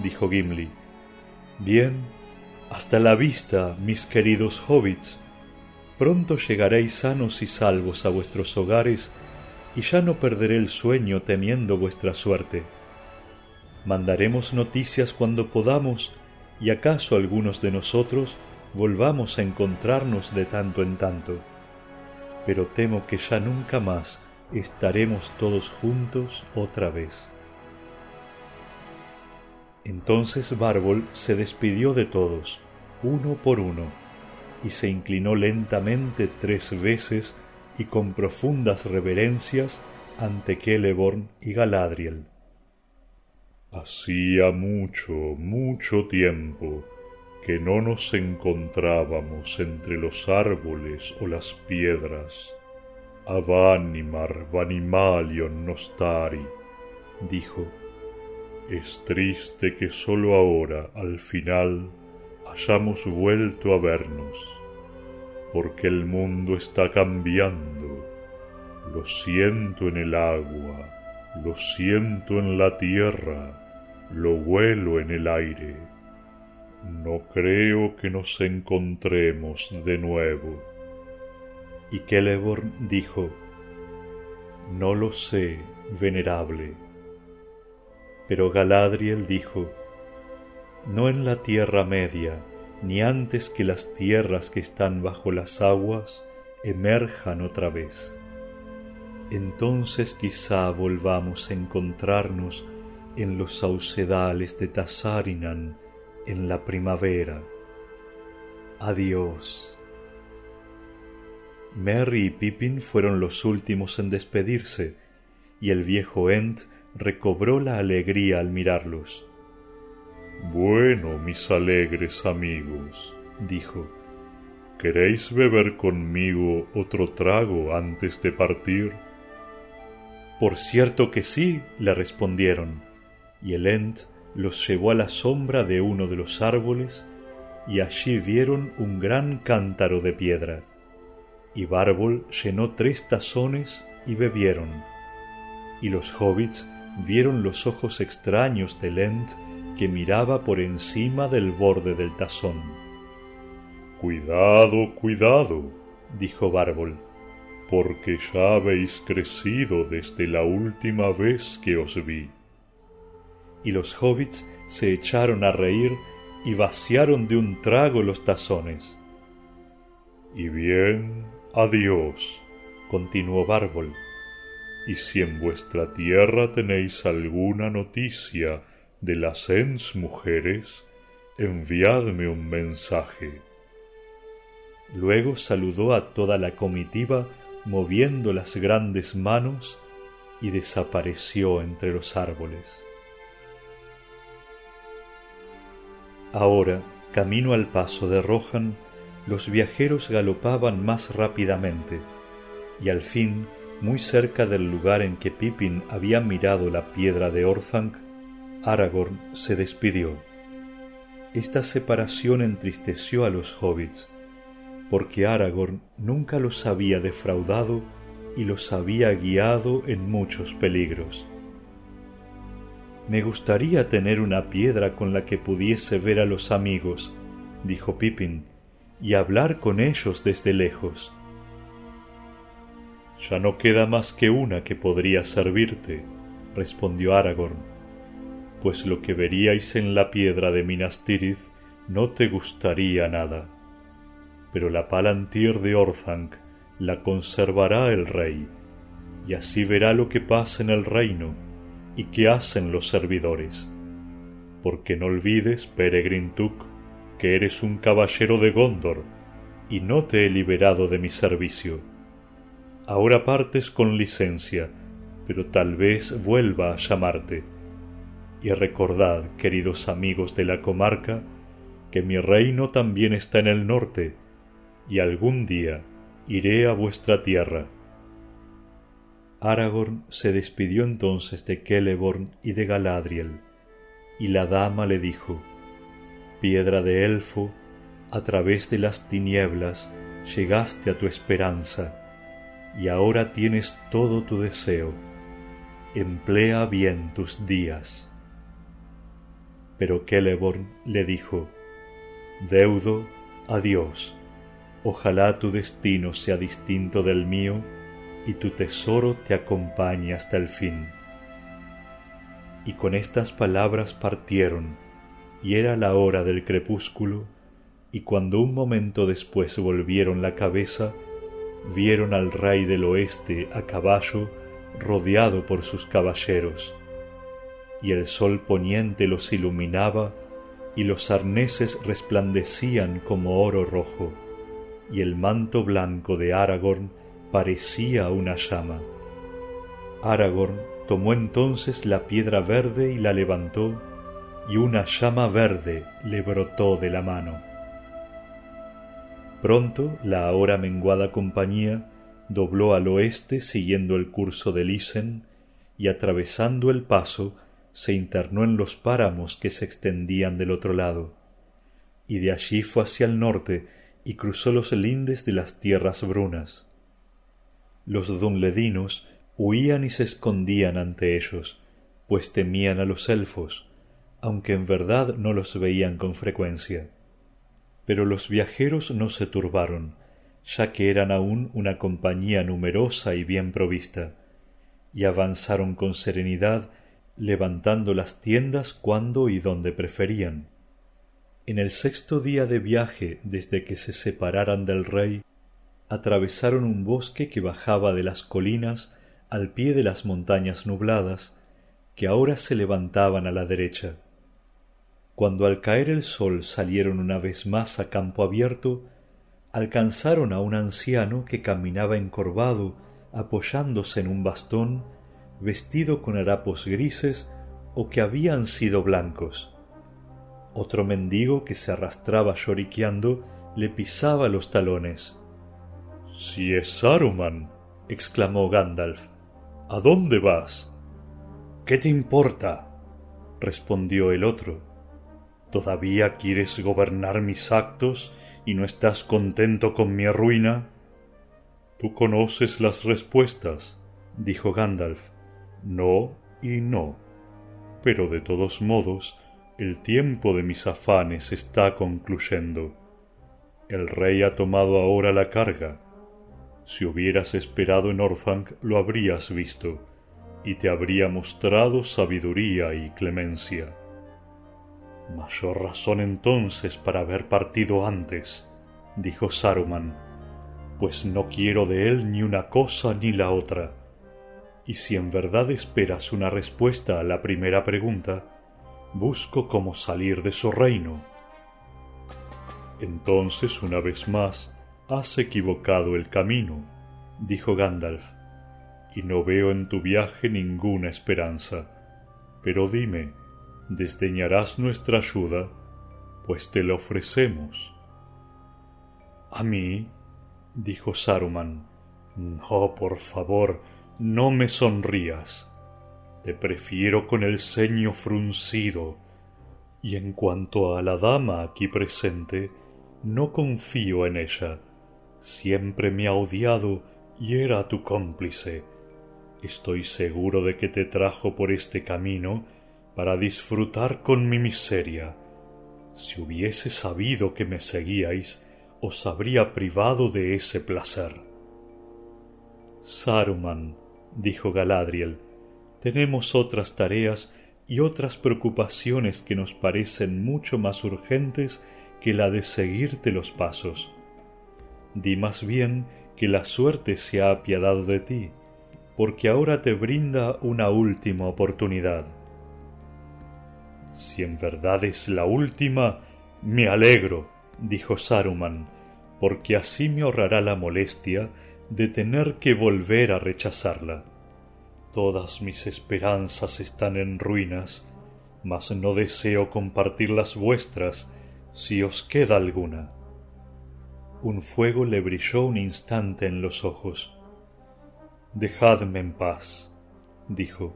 dijo Gimli Bien, hasta la vista, mis queridos hobbits. Pronto llegaréis sanos y salvos a vuestros hogares, y ya no perderé el sueño temiendo vuestra suerte. Mandaremos noticias cuando podamos, y acaso algunos de nosotros volvamos a encontrarnos de tanto en tanto. Pero temo que ya nunca más estaremos todos juntos otra vez. Entonces Bárbol se despidió de todos, uno por uno, y se inclinó lentamente tres veces y con profundas reverencias ante Celeborn y Galadriel. Hacía mucho, mucho tiempo que no nos encontrábamos entre los árboles o las piedras. Avanimar Vanimalion Nostari, dijo es triste que sólo ahora, al final, hayamos vuelto a vernos, porque el mundo está cambiando. Lo siento en el agua, lo siento en la tierra, lo huelo en el aire. No creo que nos encontremos de nuevo. Y Celeborn dijo, No lo sé, venerable. Pero Galadriel dijo, No en la Tierra Media, ni antes que las tierras que están bajo las aguas emerjan otra vez. Entonces quizá volvamos a encontrarnos en los saucedales de Tazarinan en la primavera. Adiós. Merry y Pippin fueron los últimos en despedirse, y el viejo Ent recobró la alegría al mirarlos. Bueno, mis alegres amigos, dijo, ¿queréis beber conmigo otro trago antes de partir? Por cierto que sí, le respondieron, y el Ent los llevó a la sombra de uno de los árboles, y allí vieron un gran cántaro de piedra. Y Bárbol llenó tres tazones y bebieron. Y los hobbits vieron los ojos extraños del Ent que miraba por encima del borde del tazón. Cuidado, cuidado, dijo Bárbol, porque ya habéis crecido desde la última vez que os vi. Y los hobbits se echaron a reír y vaciaron de un trago los tazones. Y bien, adiós, continuó Bárbol. Y si en vuestra tierra tenéis alguna noticia de las ens mujeres, enviadme un mensaje. Luego saludó a toda la comitiva moviendo las grandes manos y desapareció entre los árboles. Ahora, camino al paso de Rohan, los viajeros galopaban más rápidamente, y al fin, muy cerca del lugar en que Pippin había mirado la piedra de Orthanc, Aragorn se despidió. Esta separación entristeció a los hobbits, porque Aragorn nunca los había defraudado y los había guiado en muchos peligros. Me gustaría tener una piedra con la que pudiese ver a los amigos, dijo Pippin, y hablar con ellos desde lejos. Ya no queda más que una que podría servirte, respondió Aragorn pues lo que veríais en la piedra de Minas Tirith no te gustaría nada. Pero la Palantir de Orthanc la conservará el rey, y así verá lo que pasa en el reino y qué hacen los servidores. Porque no olvides, Peregrin Tuk, que eres un caballero de Gondor, y no te he liberado de mi servicio. Ahora partes con licencia, pero tal vez vuelva a llamarte y recordad, queridos amigos de la comarca, que mi reino también está en el norte, y algún día iré a vuestra tierra. Aragorn se despidió entonces de Celeborn y de Galadriel, y la dama le dijo, Piedra de elfo, a través de las tinieblas llegaste a tu esperanza, y ahora tienes todo tu deseo. Emplea bien tus días. Pero Celeborn le dijo, Deudo, adiós, ojalá tu destino sea distinto del mío y tu tesoro te acompañe hasta el fin. Y con estas palabras partieron, y era la hora del crepúsculo, y cuando un momento después volvieron la cabeza, vieron al rey del oeste a caballo rodeado por sus caballeros, y el sol poniente los iluminaba, y los arneses resplandecían como oro rojo, y el manto blanco de Aragorn parecía una llama. Aragorn tomó entonces la piedra verde y la levantó, y una llama verde le brotó de la mano. Pronto la ahora menguada compañía dobló al oeste siguiendo el curso del Isen, y atravesando el paso se internó en los páramos que se extendían del otro lado, y de allí fue hacia el norte y cruzó los lindes de las tierras brunas. Los dunledinos huían y se escondían ante ellos, pues temían a los elfos, aunque en verdad no los veían con frecuencia. Pero los viajeros no se turbaron, ya que eran aún una compañía numerosa y bien provista, y avanzaron con serenidad, levantando las tiendas cuando y donde preferían. En el sexto día de viaje desde que se separaran del rey, atravesaron un bosque que bajaba de las colinas al pie de las montañas nubladas, que ahora se levantaban a la derecha. Cuando al caer el sol salieron una vez más a campo abierto, alcanzaron a un anciano que caminaba encorvado, apoyándose en un bastón, vestido con harapos grises o que habían sido blancos. Otro mendigo que se arrastraba lloriqueando le pisaba los talones. Si es Saruman, exclamó Gandalf, ¿a dónde vas? ¿Qué te importa? respondió el otro. ¿Todavía quieres gobernar mis actos y no estás contento con mi ruina? Tú conoces las respuestas, dijo Gandalf. No y no. Pero de todos modos, el tiempo de mis afanes está concluyendo. El rey ha tomado ahora la carga. Si hubieras esperado en Orthanc lo habrías visto, y te habría mostrado sabiduría y clemencia. Mayor razón entonces para haber partido antes, dijo Saruman, pues no quiero de él ni una cosa ni la otra. Y si en verdad esperas una respuesta a la primera pregunta, busco cómo salir de su reino. Entonces, una vez más, has equivocado el camino, dijo Gandalf, y no veo en tu viaje ninguna esperanza. Pero dime, desdeñarás nuestra ayuda, pues te la ofrecemos. A mí, dijo Saruman, no, por favor, no me sonrías. Te prefiero con el ceño fruncido, y en cuanto a la dama aquí presente, no confío en ella. Siempre me ha odiado y era tu cómplice. Estoy seguro de que te trajo por este camino para disfrutar con mi miseria. Si hubiese sabido que me seguíais, os habría privado de ese placer. Saruman, dijo Galadriel, tenemos otras tareas y otras preocupaciones que nos parecen mucho más urgentes que la de seguirte los pasos. Di más bien que la suerte se ha apiadado de ti, porque ahora te brinda una última oportunidad. Si en verdad es la última, me alegro, dijo Saruman, porque así me ahorrará la molestia de tener que volver a rechazarla. Todas mis esperanzas están en ruinas, mas no deseo compartir las vuestras si os queda alguna. Un fuego le brilló un instante en los ojos. Dejadme en paz, dijo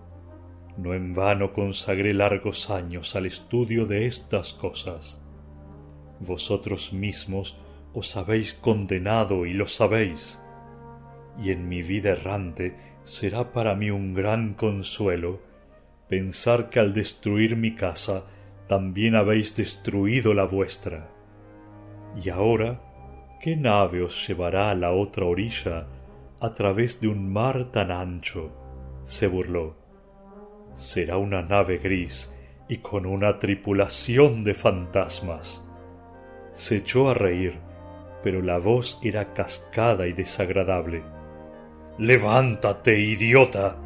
no en vano consagré largos años al estudio de estas cosas. Vosotros mismos os habéis condenado y lo sabéis, y en mi vida errante será para mí un gran consuelo pensar que al destruir mi casa también habéis destruido la vuestra. Y ahora, ¿qué nave os llevará a la otra orilla a través de un mar tan ancho? se burló será una nave gris y con una tripulación de fantasmas. Se echó a reír, pero la voz era cascada y desagradable. Levántate, idiota.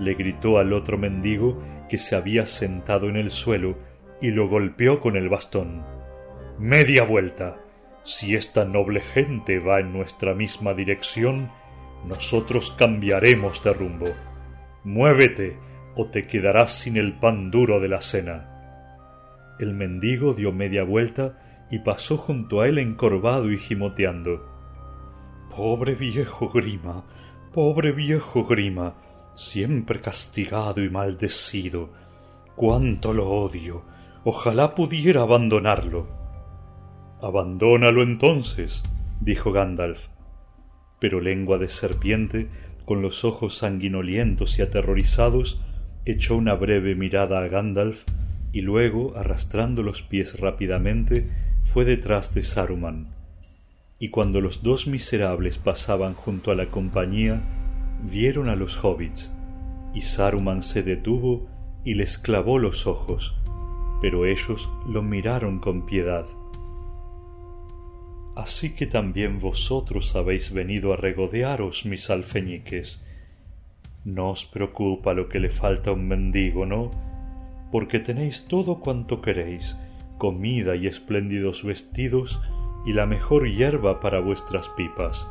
le gritó al otro mendigo que se había sentado en el suelo y lo golpeó con el bastón. Media vuelta. Si esta noble gente va en nuestra misma dirección, nosotros cambiaremos de rumbo. Muévete o te quedarás sin el pan duro de la cena. El mendigo dio media vuelta y pasó junto a él encorvado y gimoteando. Pobre viejo Grima, pobre viejo Grima, siempre castigado y maldecido. Cuánto lo odio. Ojalá pudiera abandonarlo. Abandónalo entonces, dijo Gandalf. Pero lengua de serpiente, con los ojos sanguinolientos y aterrorizados, echó una breve mirada a Gandalf y luego, arrastrando los pies rápidamente, fue detrás de Saruman. Y cuando los dos miserables pasaban junto a la compañía, vieron a los hobbits, y Saruman se detuvo y les clavó los ojos, pero ellos lo miraron con piedad. Así que también vosotros habéis venido a regodearos, mis alfeñiques. No os preocupa lo que le falta a un mendigo, ¿no? Porque tenéis todo cuanto queréis, comida y espléndidos vestidos, y la mejor hierba para vuestras pipas.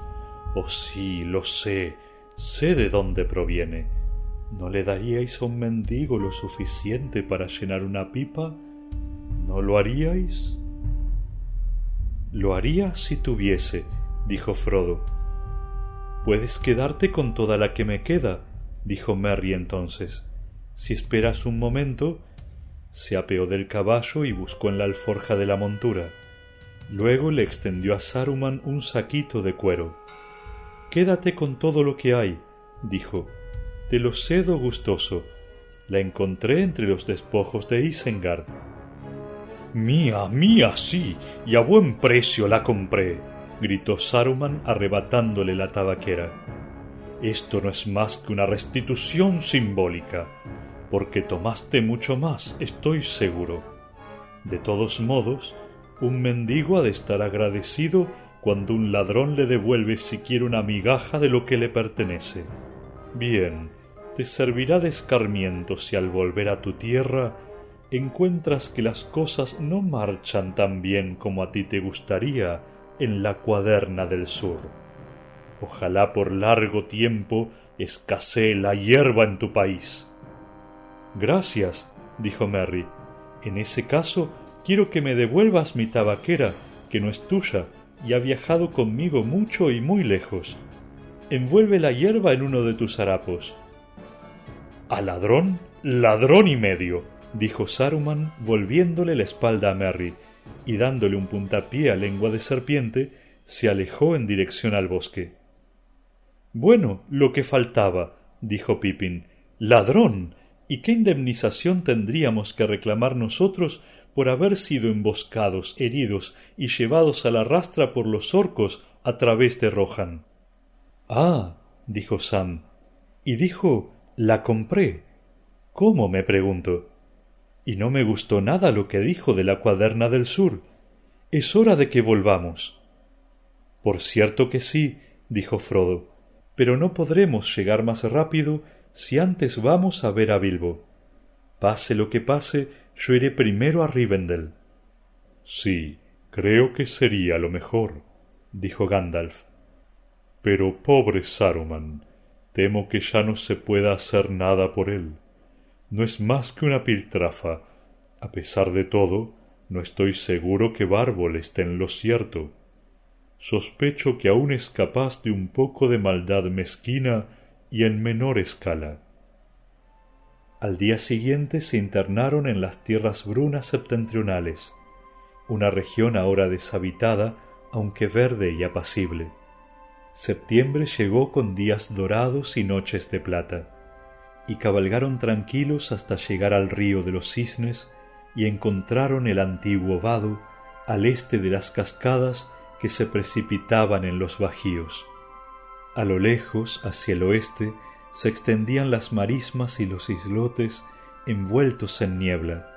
Oh sí, lo sé, sé de dónde proviene. ¿No le daríais a un mendigo lo suficiente para llenar una pipa? ¿No lo haríais? Lo haría si tuviese, dijo Frodo. Puedes quedarte con toda la que me queda, dijo Merry entonces. Si esperas un momento. Se apeó del caballo y buscó en la alforja de la montura. Luego le extendió a Saruman un saquito de cuero. Quédate con todo lo que hay, dijo. Te lo cedo gustoso. La encontré entre los despojos de Isengard. Mía, mía, sí, y a buen precio la compré, gritó Saruman arrebatándole la tabaquera. Esto no es más que una restitución simbólica, porque tomaste mucho más, estoy seguro. De todos modos, un mendigo ha de estar agradecido cuando un ladrón le devuelve siquiera una migaja de lo que le pertenece. Bien, te servirá de escarmiento si al volver a tu tierra encuentras que las cosas no marchan tan bien como a ti te gustaría en la cuaderna del sur. Ojalá por largo tiempo escasee la hierba en tu país. Gracias, dijo Merry. En ese caso, quiero que me devuelvas mi tabaquera, que no es tuya, y ha viajado conmigo mucho y muy lejos. Envuelve la hierba en uno de tus harapos. ¿A ladrón? Ladrón y medio, dijo Saruman volviéndole la espalda a Merry, y dándole un puntapié a lengua de serpiente, se alejó en dirección al bosque. Bueno, lo que faltaba, dijo Pippin. Ladrón. ¿Y qué indemnización tendríamos que reclamar nosotros por haber sido emboscados, heridos y llevados a la rastra por los orcos a través de Rohan? Ah, dijo Sam. Y dijo la compré. ¿Cómo? me pregunto y no me gustó nada lo que dijo de la cuaderna del sur. Es hora de que volvamos. Por cierto que sí, dijo Frodo, pero no podremos llegar más rápido si antes vamos a ver a Bilbo. Pase lo que pase, yo iré primero a Rivendell. Sí, creo que sería lo mejor, dijo Gandalf. Pero pobre Saruman, temo que ya no se pueda hacer nada por él no es más que una piltrafa. A pesar de todo, no estoy seguro que Bárbol esté en lo cierto. Sospecho que aún es capaz de un poco de maldad mezquina y en menor escala. Al día siguiente se internaron en las tierras brunas septentrionales, una región ahora deshabitada, aunque verde y apacible. Septiembre llegó con días dorados y noches de plata y cabalgaron tranquilos hasta llegar al río de los cisnes y encontraron el antiguo vado al este de las cascadas que se precipitaban en los bajíos. A lo lejos, hacia el oeste, se extendían las marismas y los islotes envueltos en niebla,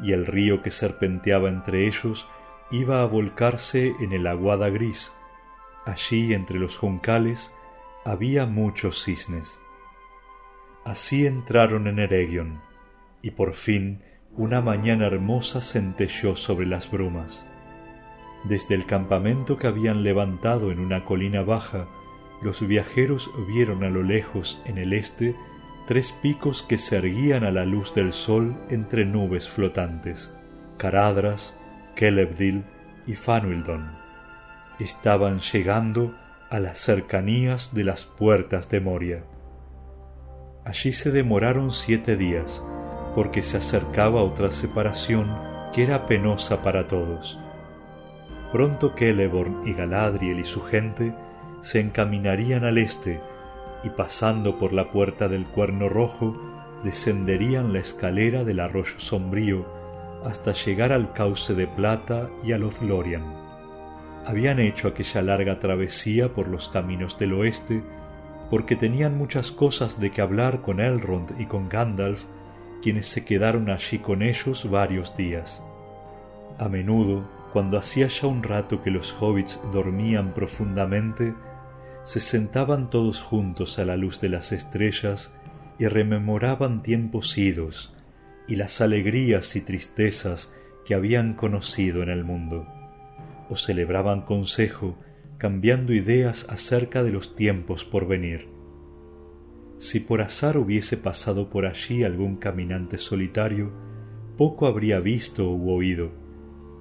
y el río que serpenteaba entre ellos iba a volcarse en el aguada gris. Allí entre los juncales había muchos cisnes. Así entraron en Eregion, y por fin una mañana hermosa centelló sobre las brumas. Desde el campamento que habían levantado en una colina baja, los viajeros vieron a lo lejos, en el este, tres picos que se erguían a la luz del sol entre nubes flotantes, Caradras, Kelebdil y Fanuildon. Estaban llegando a las cercanías de las puertas de Moria. Allí se demoraron siete días, porque se acercaba otra separación que era penosa para todos. Pronto Celeborn y Galadriel y su gente se encaminarían al este, y pasando por la puerta del cuerno rojo, descenderían la escalera del arroyo sombrío hasta llegar al cauce de plata y a Lothlorien. Habían hecho aquella larga travesía por los caminos del oeste porque tenían muchas cosas de que hablar con Elrond y con Gandalf, quienes se quedaron allí con ellos varios días. A menudo, cuando hacía ya un rato que los hobbits dormían profundamente, se sentaban todos juntos a la luz de las estrellas y rememoraban tiempos idos y las alegrías y tristezas que habían conocido en el mundo, o celebraban consejo cambiando ideas acerca de los tiempos por venir. Si por azar hubiese pasado por allí algún caminante solitario, poco habría visto u oído,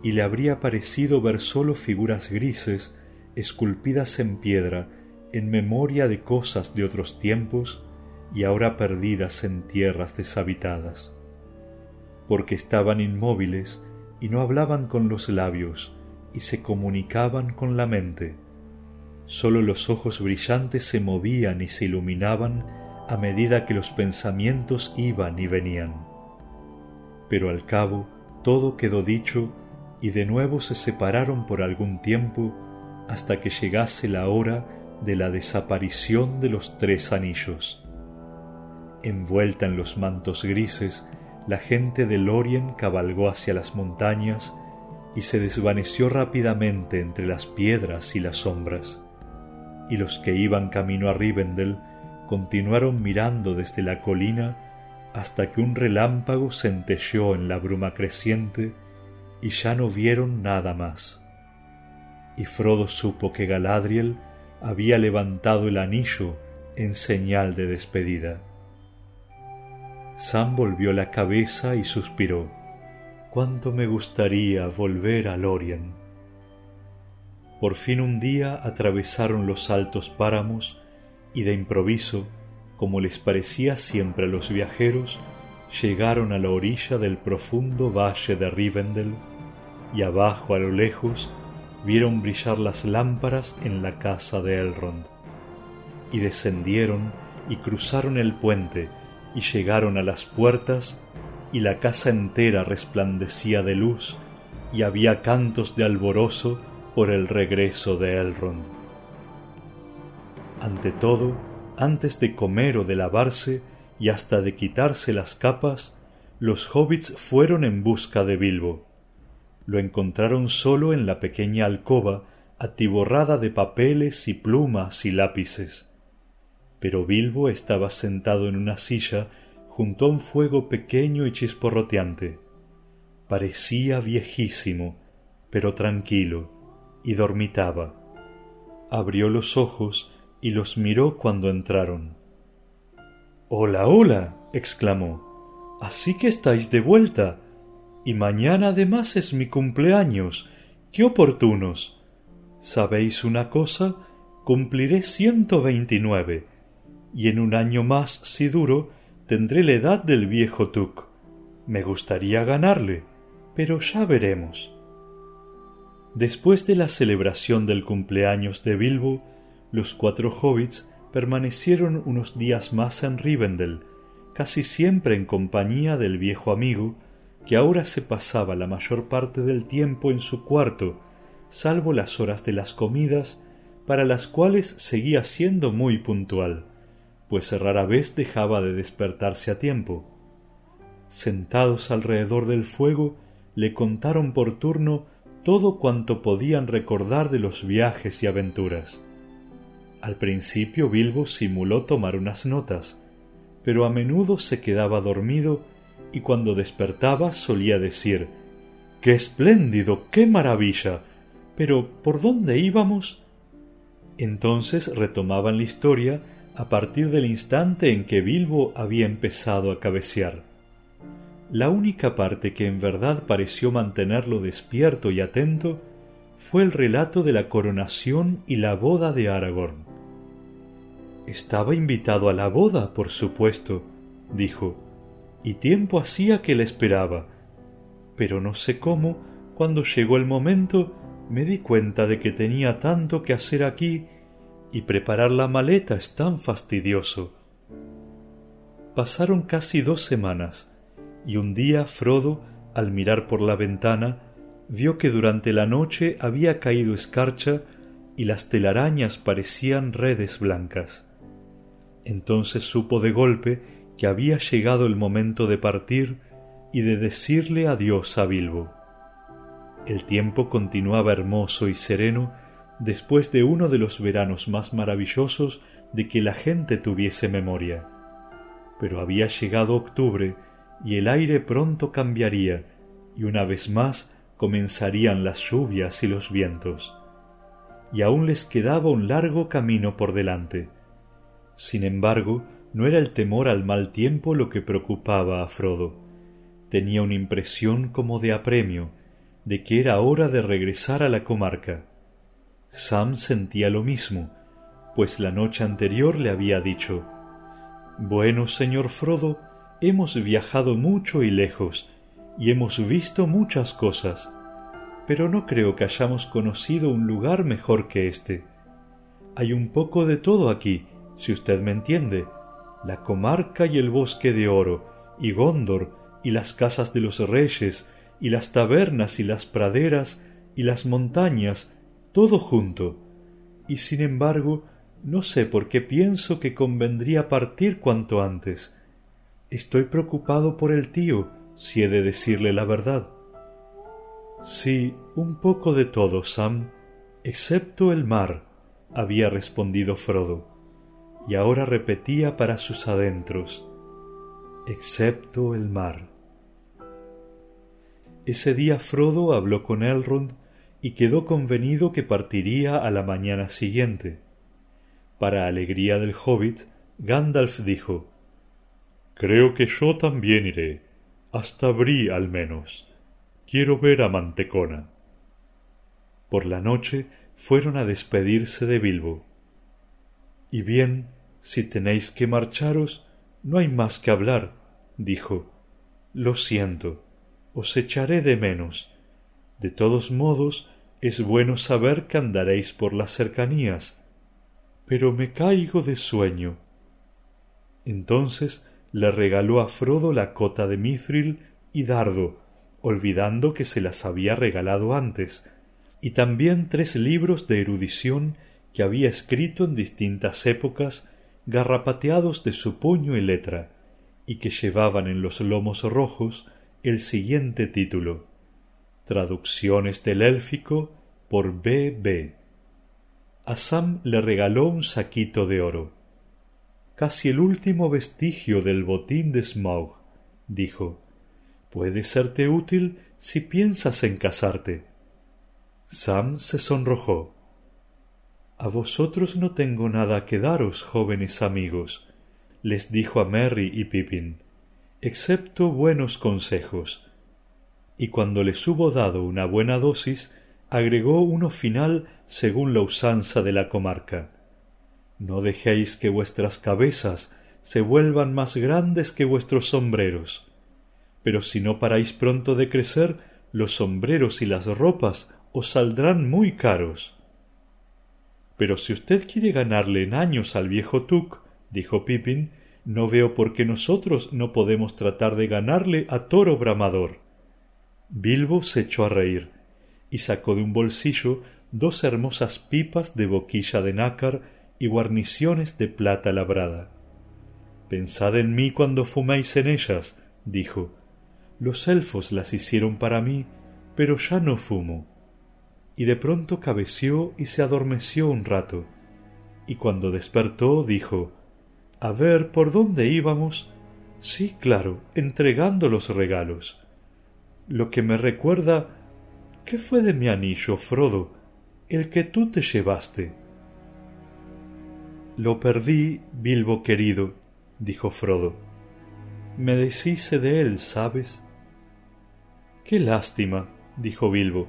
y le habría parecido ver sólo figuras grises esculpidas en piedra en memoria de cosas de otros tiempos y ahora perdidas en tierras deshabitadas, porque estaban inmóviles y no hablaban con los labios y se comunicaban con la mente Sólo los ojos brillantes se movían y se iluminaban a medida que los pensamientos iban y venían. Pero al cabo todo quedó dicho y de nuevo se separaron por algún tiempo hasta que llegase la hora de la desaparición de los tres anillos. Envuelta en los mantos grises, la gente de Lorien cabalgó hacia las montañas y se desvaneció rápidamente entre las piedras y las sombras y los que iban camino a Rivendell continuaron mirando desde la colina hasta que un relámpago centelleó en la bruma creciente y ya no vieron nada más. Y Frodo supo que Galadriel había levantado el anillo en señal de despedida. Sam volvió la cabeza y suspiró. Cuánto me gustaría volver a Lorien. Por fin un día atravesaron los altos páramos y de improviso, como les parecía siempre a los viajeros, llegaron a la orilla del profundo valle de Rivendell y abajo a lo lejos vieron brillar las lámparas en la casa de Elrond. Y descendieron y cruzaron el puente y llegaron a las puertas y la casa entera resplandecía de luz y había cantos de alborozo por el regreso de Elrond. Ante todo, antes de comer o de lavarse y hasta de quitarse las capas, los hobbits fueron en busca de Bilbo. Lo encontraron solo en la pequeña alcoba, atiborrada de papeles y plumas y lápices. Pero Bilbo estaba sentado en una silla junto a un fuego pequeño y chisporroteante. Parecía viejísimo, pero tranquilo y dormitaba. Abrió los ojos y los miró cuando entraron. Hola, hola. exclamó. Así que estáis de vuelta. Y mañana además es mi cumpleaños. ¡Qué oportunos! ¿Sabéis una cosa? Cumpliré ciento veintinueve, y en un año más, si duro, tendré la edad del viejo Tuk. Me gustaría ganarle, pero ya veremos. Después de la celebración del cumpleaños de Bilbo, los cuatro hobbits permanecieron unos días más en Rivendell, casi siempre en compañía del viejo amigo, que ahora se pasaba la mayor parte del tiempo en su cuarto, salvo las horas de las comidas, para las cuales seguía siendo muy puntual, pues rara vez dejaba de despertarse a tiempo. Sentados alrededor del fuego, le contaron por turno todo cuanto podían recordar de los viajes y aventuras. Al principio Bilbo simuló tomar unas notas, pero a menudo se quedaba dormido y cuando despertaba solía decir ¡Qué espléndido! ¡Qué maravilla! Pero ¿por dónde íbamos? Entonces retomaban la historia a partir del instante en que Bilbo había empezado a cabecear. La única parte que en verdad pareció mantenerlo despierto y atento fue el relato de la coronación y la boda de Aragorn. Estaba invitado a la boda, por supuesto, dijo, y tiempo hacía que la esperaba. Pero no sé cómo, cuando llegó el momento, me di cuenta de que tenía tanto que hacer aquí y preparar la maleta es tan fastidioso. Pasaron casi dos semanas, y un día Frodo al mirar por la ventana, vio que durante la noche había caído escarcha y las telarañas parecían redes blancas. Entonces supo de golpe que había llegado el momento de partir y de decirle adiós a Bilbo. El tiempo continuaba hermoso y sereno después de uno de los veranos más maravillosos de que la gente tuviese memoria. Pero había llegado octubre y el aire pronto cambiaría y una vez más comenzarían las lluvias y los vientos. Y aún les quedaba un largo camino por delante. Sin embargo, no era el temor al mal tiempo lo que preocupaba a Frodo. Tenía una impresión como de apremio, de que era hora de regresar a la comarca. Sam sentía lo mismo, pues la noche anterior le había dicho Bueno, señor Frodo, hemos viajado mucho y lejos, y hemos visto muchas cosas, pero no creo que hayamos conocido un lugar mejor que este. Hay un poco de todo aquí, si usted me entiende, la comarca y el bosque de oro, y Gondor, y las casas de los reyes, y las tabernas y las praderas, y las montañas, todo junto. Y sin embargo, no sé por qué pienso que convendría partir cuanto antes. Estoy preocupado por el tío, si he de decirle la verdad. Sí, un poco de todo, Sam, excepto el mar, había respondido Frodo y ahora repetía para sus adentros, excepto el mar. Ese día Frodo habló con Elrond y quedó convenido que partiría a la mañana siguiente. Para alegría del hobbit, Gandalf dijo Creo que yo también iré, hasta Bri al menos. Quiero ver a Mantecona. Por la noche fueron a despedirse de Bilbo. Y bien, si tenéis que marcharos, no hay más que hablar, dijo. Lo siento, os echaré de menos. De todos modos, es bueno saber que andaréis por las cercanías. Pero me caigo de sueño. Entonces le regaló a Frodo la cota de Mithril y dardo, olvidando que se las había regalado antes, y también tres libros de erudición que había escrito en distintas épocas garrapateados de su puño y letra, y que llevaban en los lomos rojos el siguiente título Traducciones del élfico por B. B. A Sam le regaló un saquito de oro. Casi el último vestigio del botín de Smaug, dijo. Puede serte útil si piensas en casarte. Sam se sonrojó. A vosotros no tengo nada que daros, jóvenes amigos, les dijo a Merry y Pippin, excepto buenos consejos. Y cuando les hubo dado una buena dosis, agregó uno final según la usanza de la comarca. No dejéis que vuestras cabezas se vuelvan más grandes que vuestros sombreros. Pero si no paráis pronto de crecer, los sombreros y las ropas os saldrán muy caros. Pero si usted quiere ganarle en años al viejo Tuk, dijo Pippin, no veo por qué nosotros no podemos tratar de ganarle a toro bramador. Bilbo se echó a reír y sacó de un bolsillo dos hermosas pipas de boquilla de nácar y guarniciones de plata labrada. Pensad en mí cuando fuméis en ellas, dijo. Los elfos las hicieron para mí, pero ya no fumo y de pronto cabeció y se adormeció un rato, y cuando despertó dijo A ver, ¿por dónde íbamos? Sí, claro, entregando los regalos. Lo que me recuerda ¿Qué fue de mi anillo, Frodo? El que tú te llevaste. Lo perdí, Bilbo querido, dijo Frodo. Me deshice de él, ¿sabes? Qué lástima, dijo Bilbo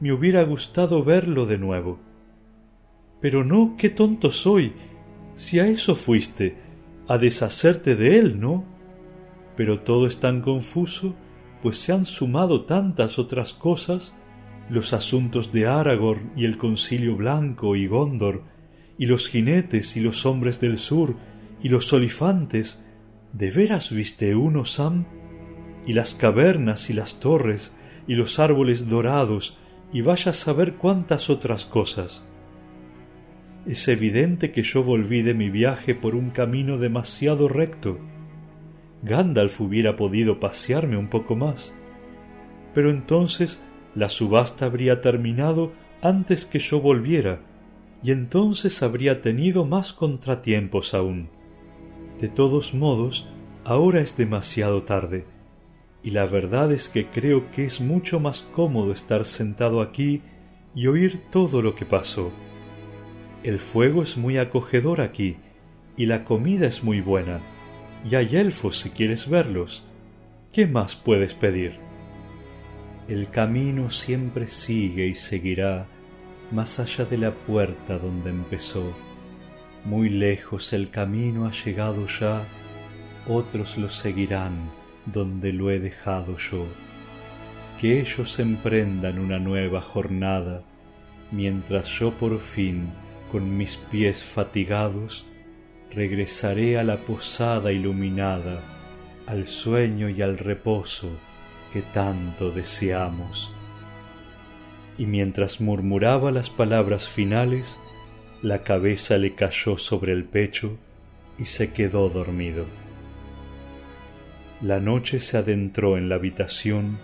me hubiera gustado verlo de nuevo. Pero no, qué tonto soy, si a eso fuiste, a deshacerte de él, ¿no? Pero todo es tan confuso, pues se han sumado tantas otras cosas, los asuntos de Aragorn y el concilio blanco y Gondor, y los jinetes y los hombres del sur, y los olifantes. ¿De veras viste uno, Sam? y las cavernas y las torres, y los árboles dorados, y vaya a saber cuántas otras cosas. Es evidente que yo volví de mi viaje por un camino demasiado recto. Gandalf hubiera podido pasearme un poco más. Pero entonces la subasta habría terminado antes que yo volviera, y entonces habría tenido más contratiempos aún. De todos modos, ahora es demasiado tarde, y la verdad es que creo que es mucho más cómodo estar sentado aquí y oír todo lo que pasó. El fuego es muy acogedor aquí, y la comida es muy buena, y hay elfos si quieres verlos. ¿Qué más puedes pedir? El camino siempre sigue y seguirá más allá de la puerta donde empezó. Muy lejos el camino ha llegado ya, otros lo seguirán donde lo he dejado yo. Que ellos emprendan una nueva jornada, mientras yo por fin, con mis pies fatigados, regresaré a la posada iluminada, al sueño y al reposo que tanto deseamos y mientras murmuraba las palabras finales, la cabeza le cayó sobre el pecho y se quedó dormido. La noche se adentró en la habitación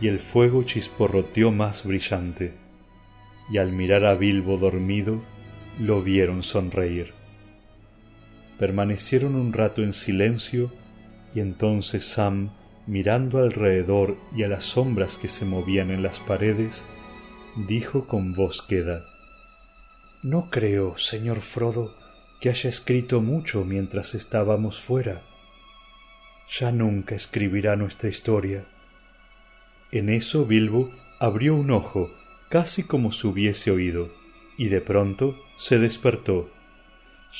y el fuego chisporroteó más brillante, y al mirar a Bilbo dormido, lo vieron sonreír. Permanecieron un rato en silencio y entonces Sam, mirando alrededor y a las sombras que se movían en las paredes, dijo con voz queda No creo, señor Frodo, que haya escrito mucho mientras estábamos fuera. Ya nunca escribirá nuestra historia. En eso Bilbo abrió un ojo, casi como si hubiese oído, y de pronto se despertó.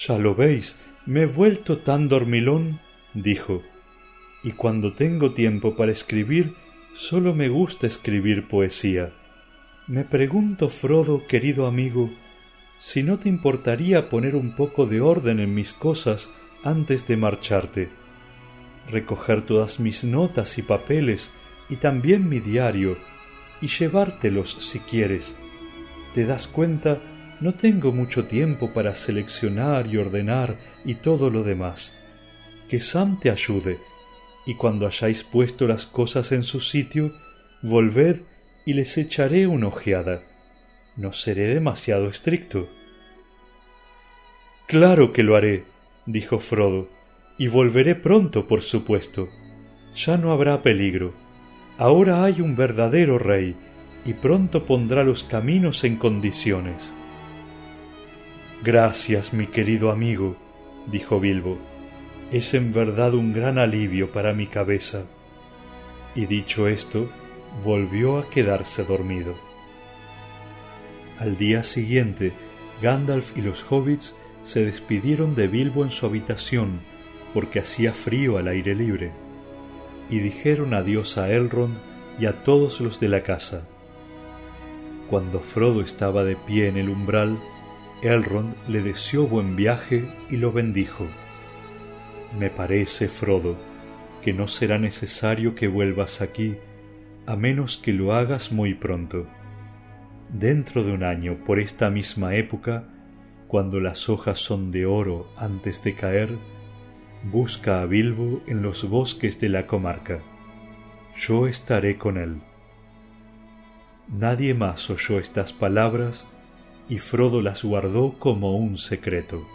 Ya lo veis, me he vuelto tan dormilón, dijo, y cuando tengo tiempo para escribir, solo me gusta escribir poesía. Me pregunto, Frodo, querido amigo, si no te importaría poner un poco de orden en mis cosas antes de marcharte, recoger todas mis notas y papeles y también mi diario, y llevártelos si quieres. Te das cuenta, no tengo mucho tiempo para seleccionar y ordenar y todo lo demás. Que Sam te ayude, y cuando hayáis puesto las cosas en su sitio, volved y les echaré una ojeada. No seré demasiado estricto. Claro que lo haré, dijo Frodo, y volveré pronto, por supuesto. Ya no habrá peligro. Ahora hay un verdadero rey, y pronto pondrá los caminos en condiciones. Gracias, mi querido amigo, dijo Bilbo. Es en verdad un gran alivio para mi cabeza. Y dicho esto, volvió a quedarse dormido. Al día siguiente, Gandalf y los hobbits se despidieron de Bilbo en su habitación, porque hacía frío al aire libre, y dijeron adiós a Elrond y a todos los de la casa. Cuando Frodo estaba de pie en el umbral, Elrond le deseó buen viaje y lo bendijo. Me parece, Frodo, que no será necesario que vuelvas aquí, a menos que lo hagas muy pronto. Dentro de un año, por esta misma época, cuando las hojas son de oro antes de caer, busca a Bilbo en los bosques de la comarca. Yo estaré con él. Nadie más oyó estas palabras y Frodo las guardó como un secreto.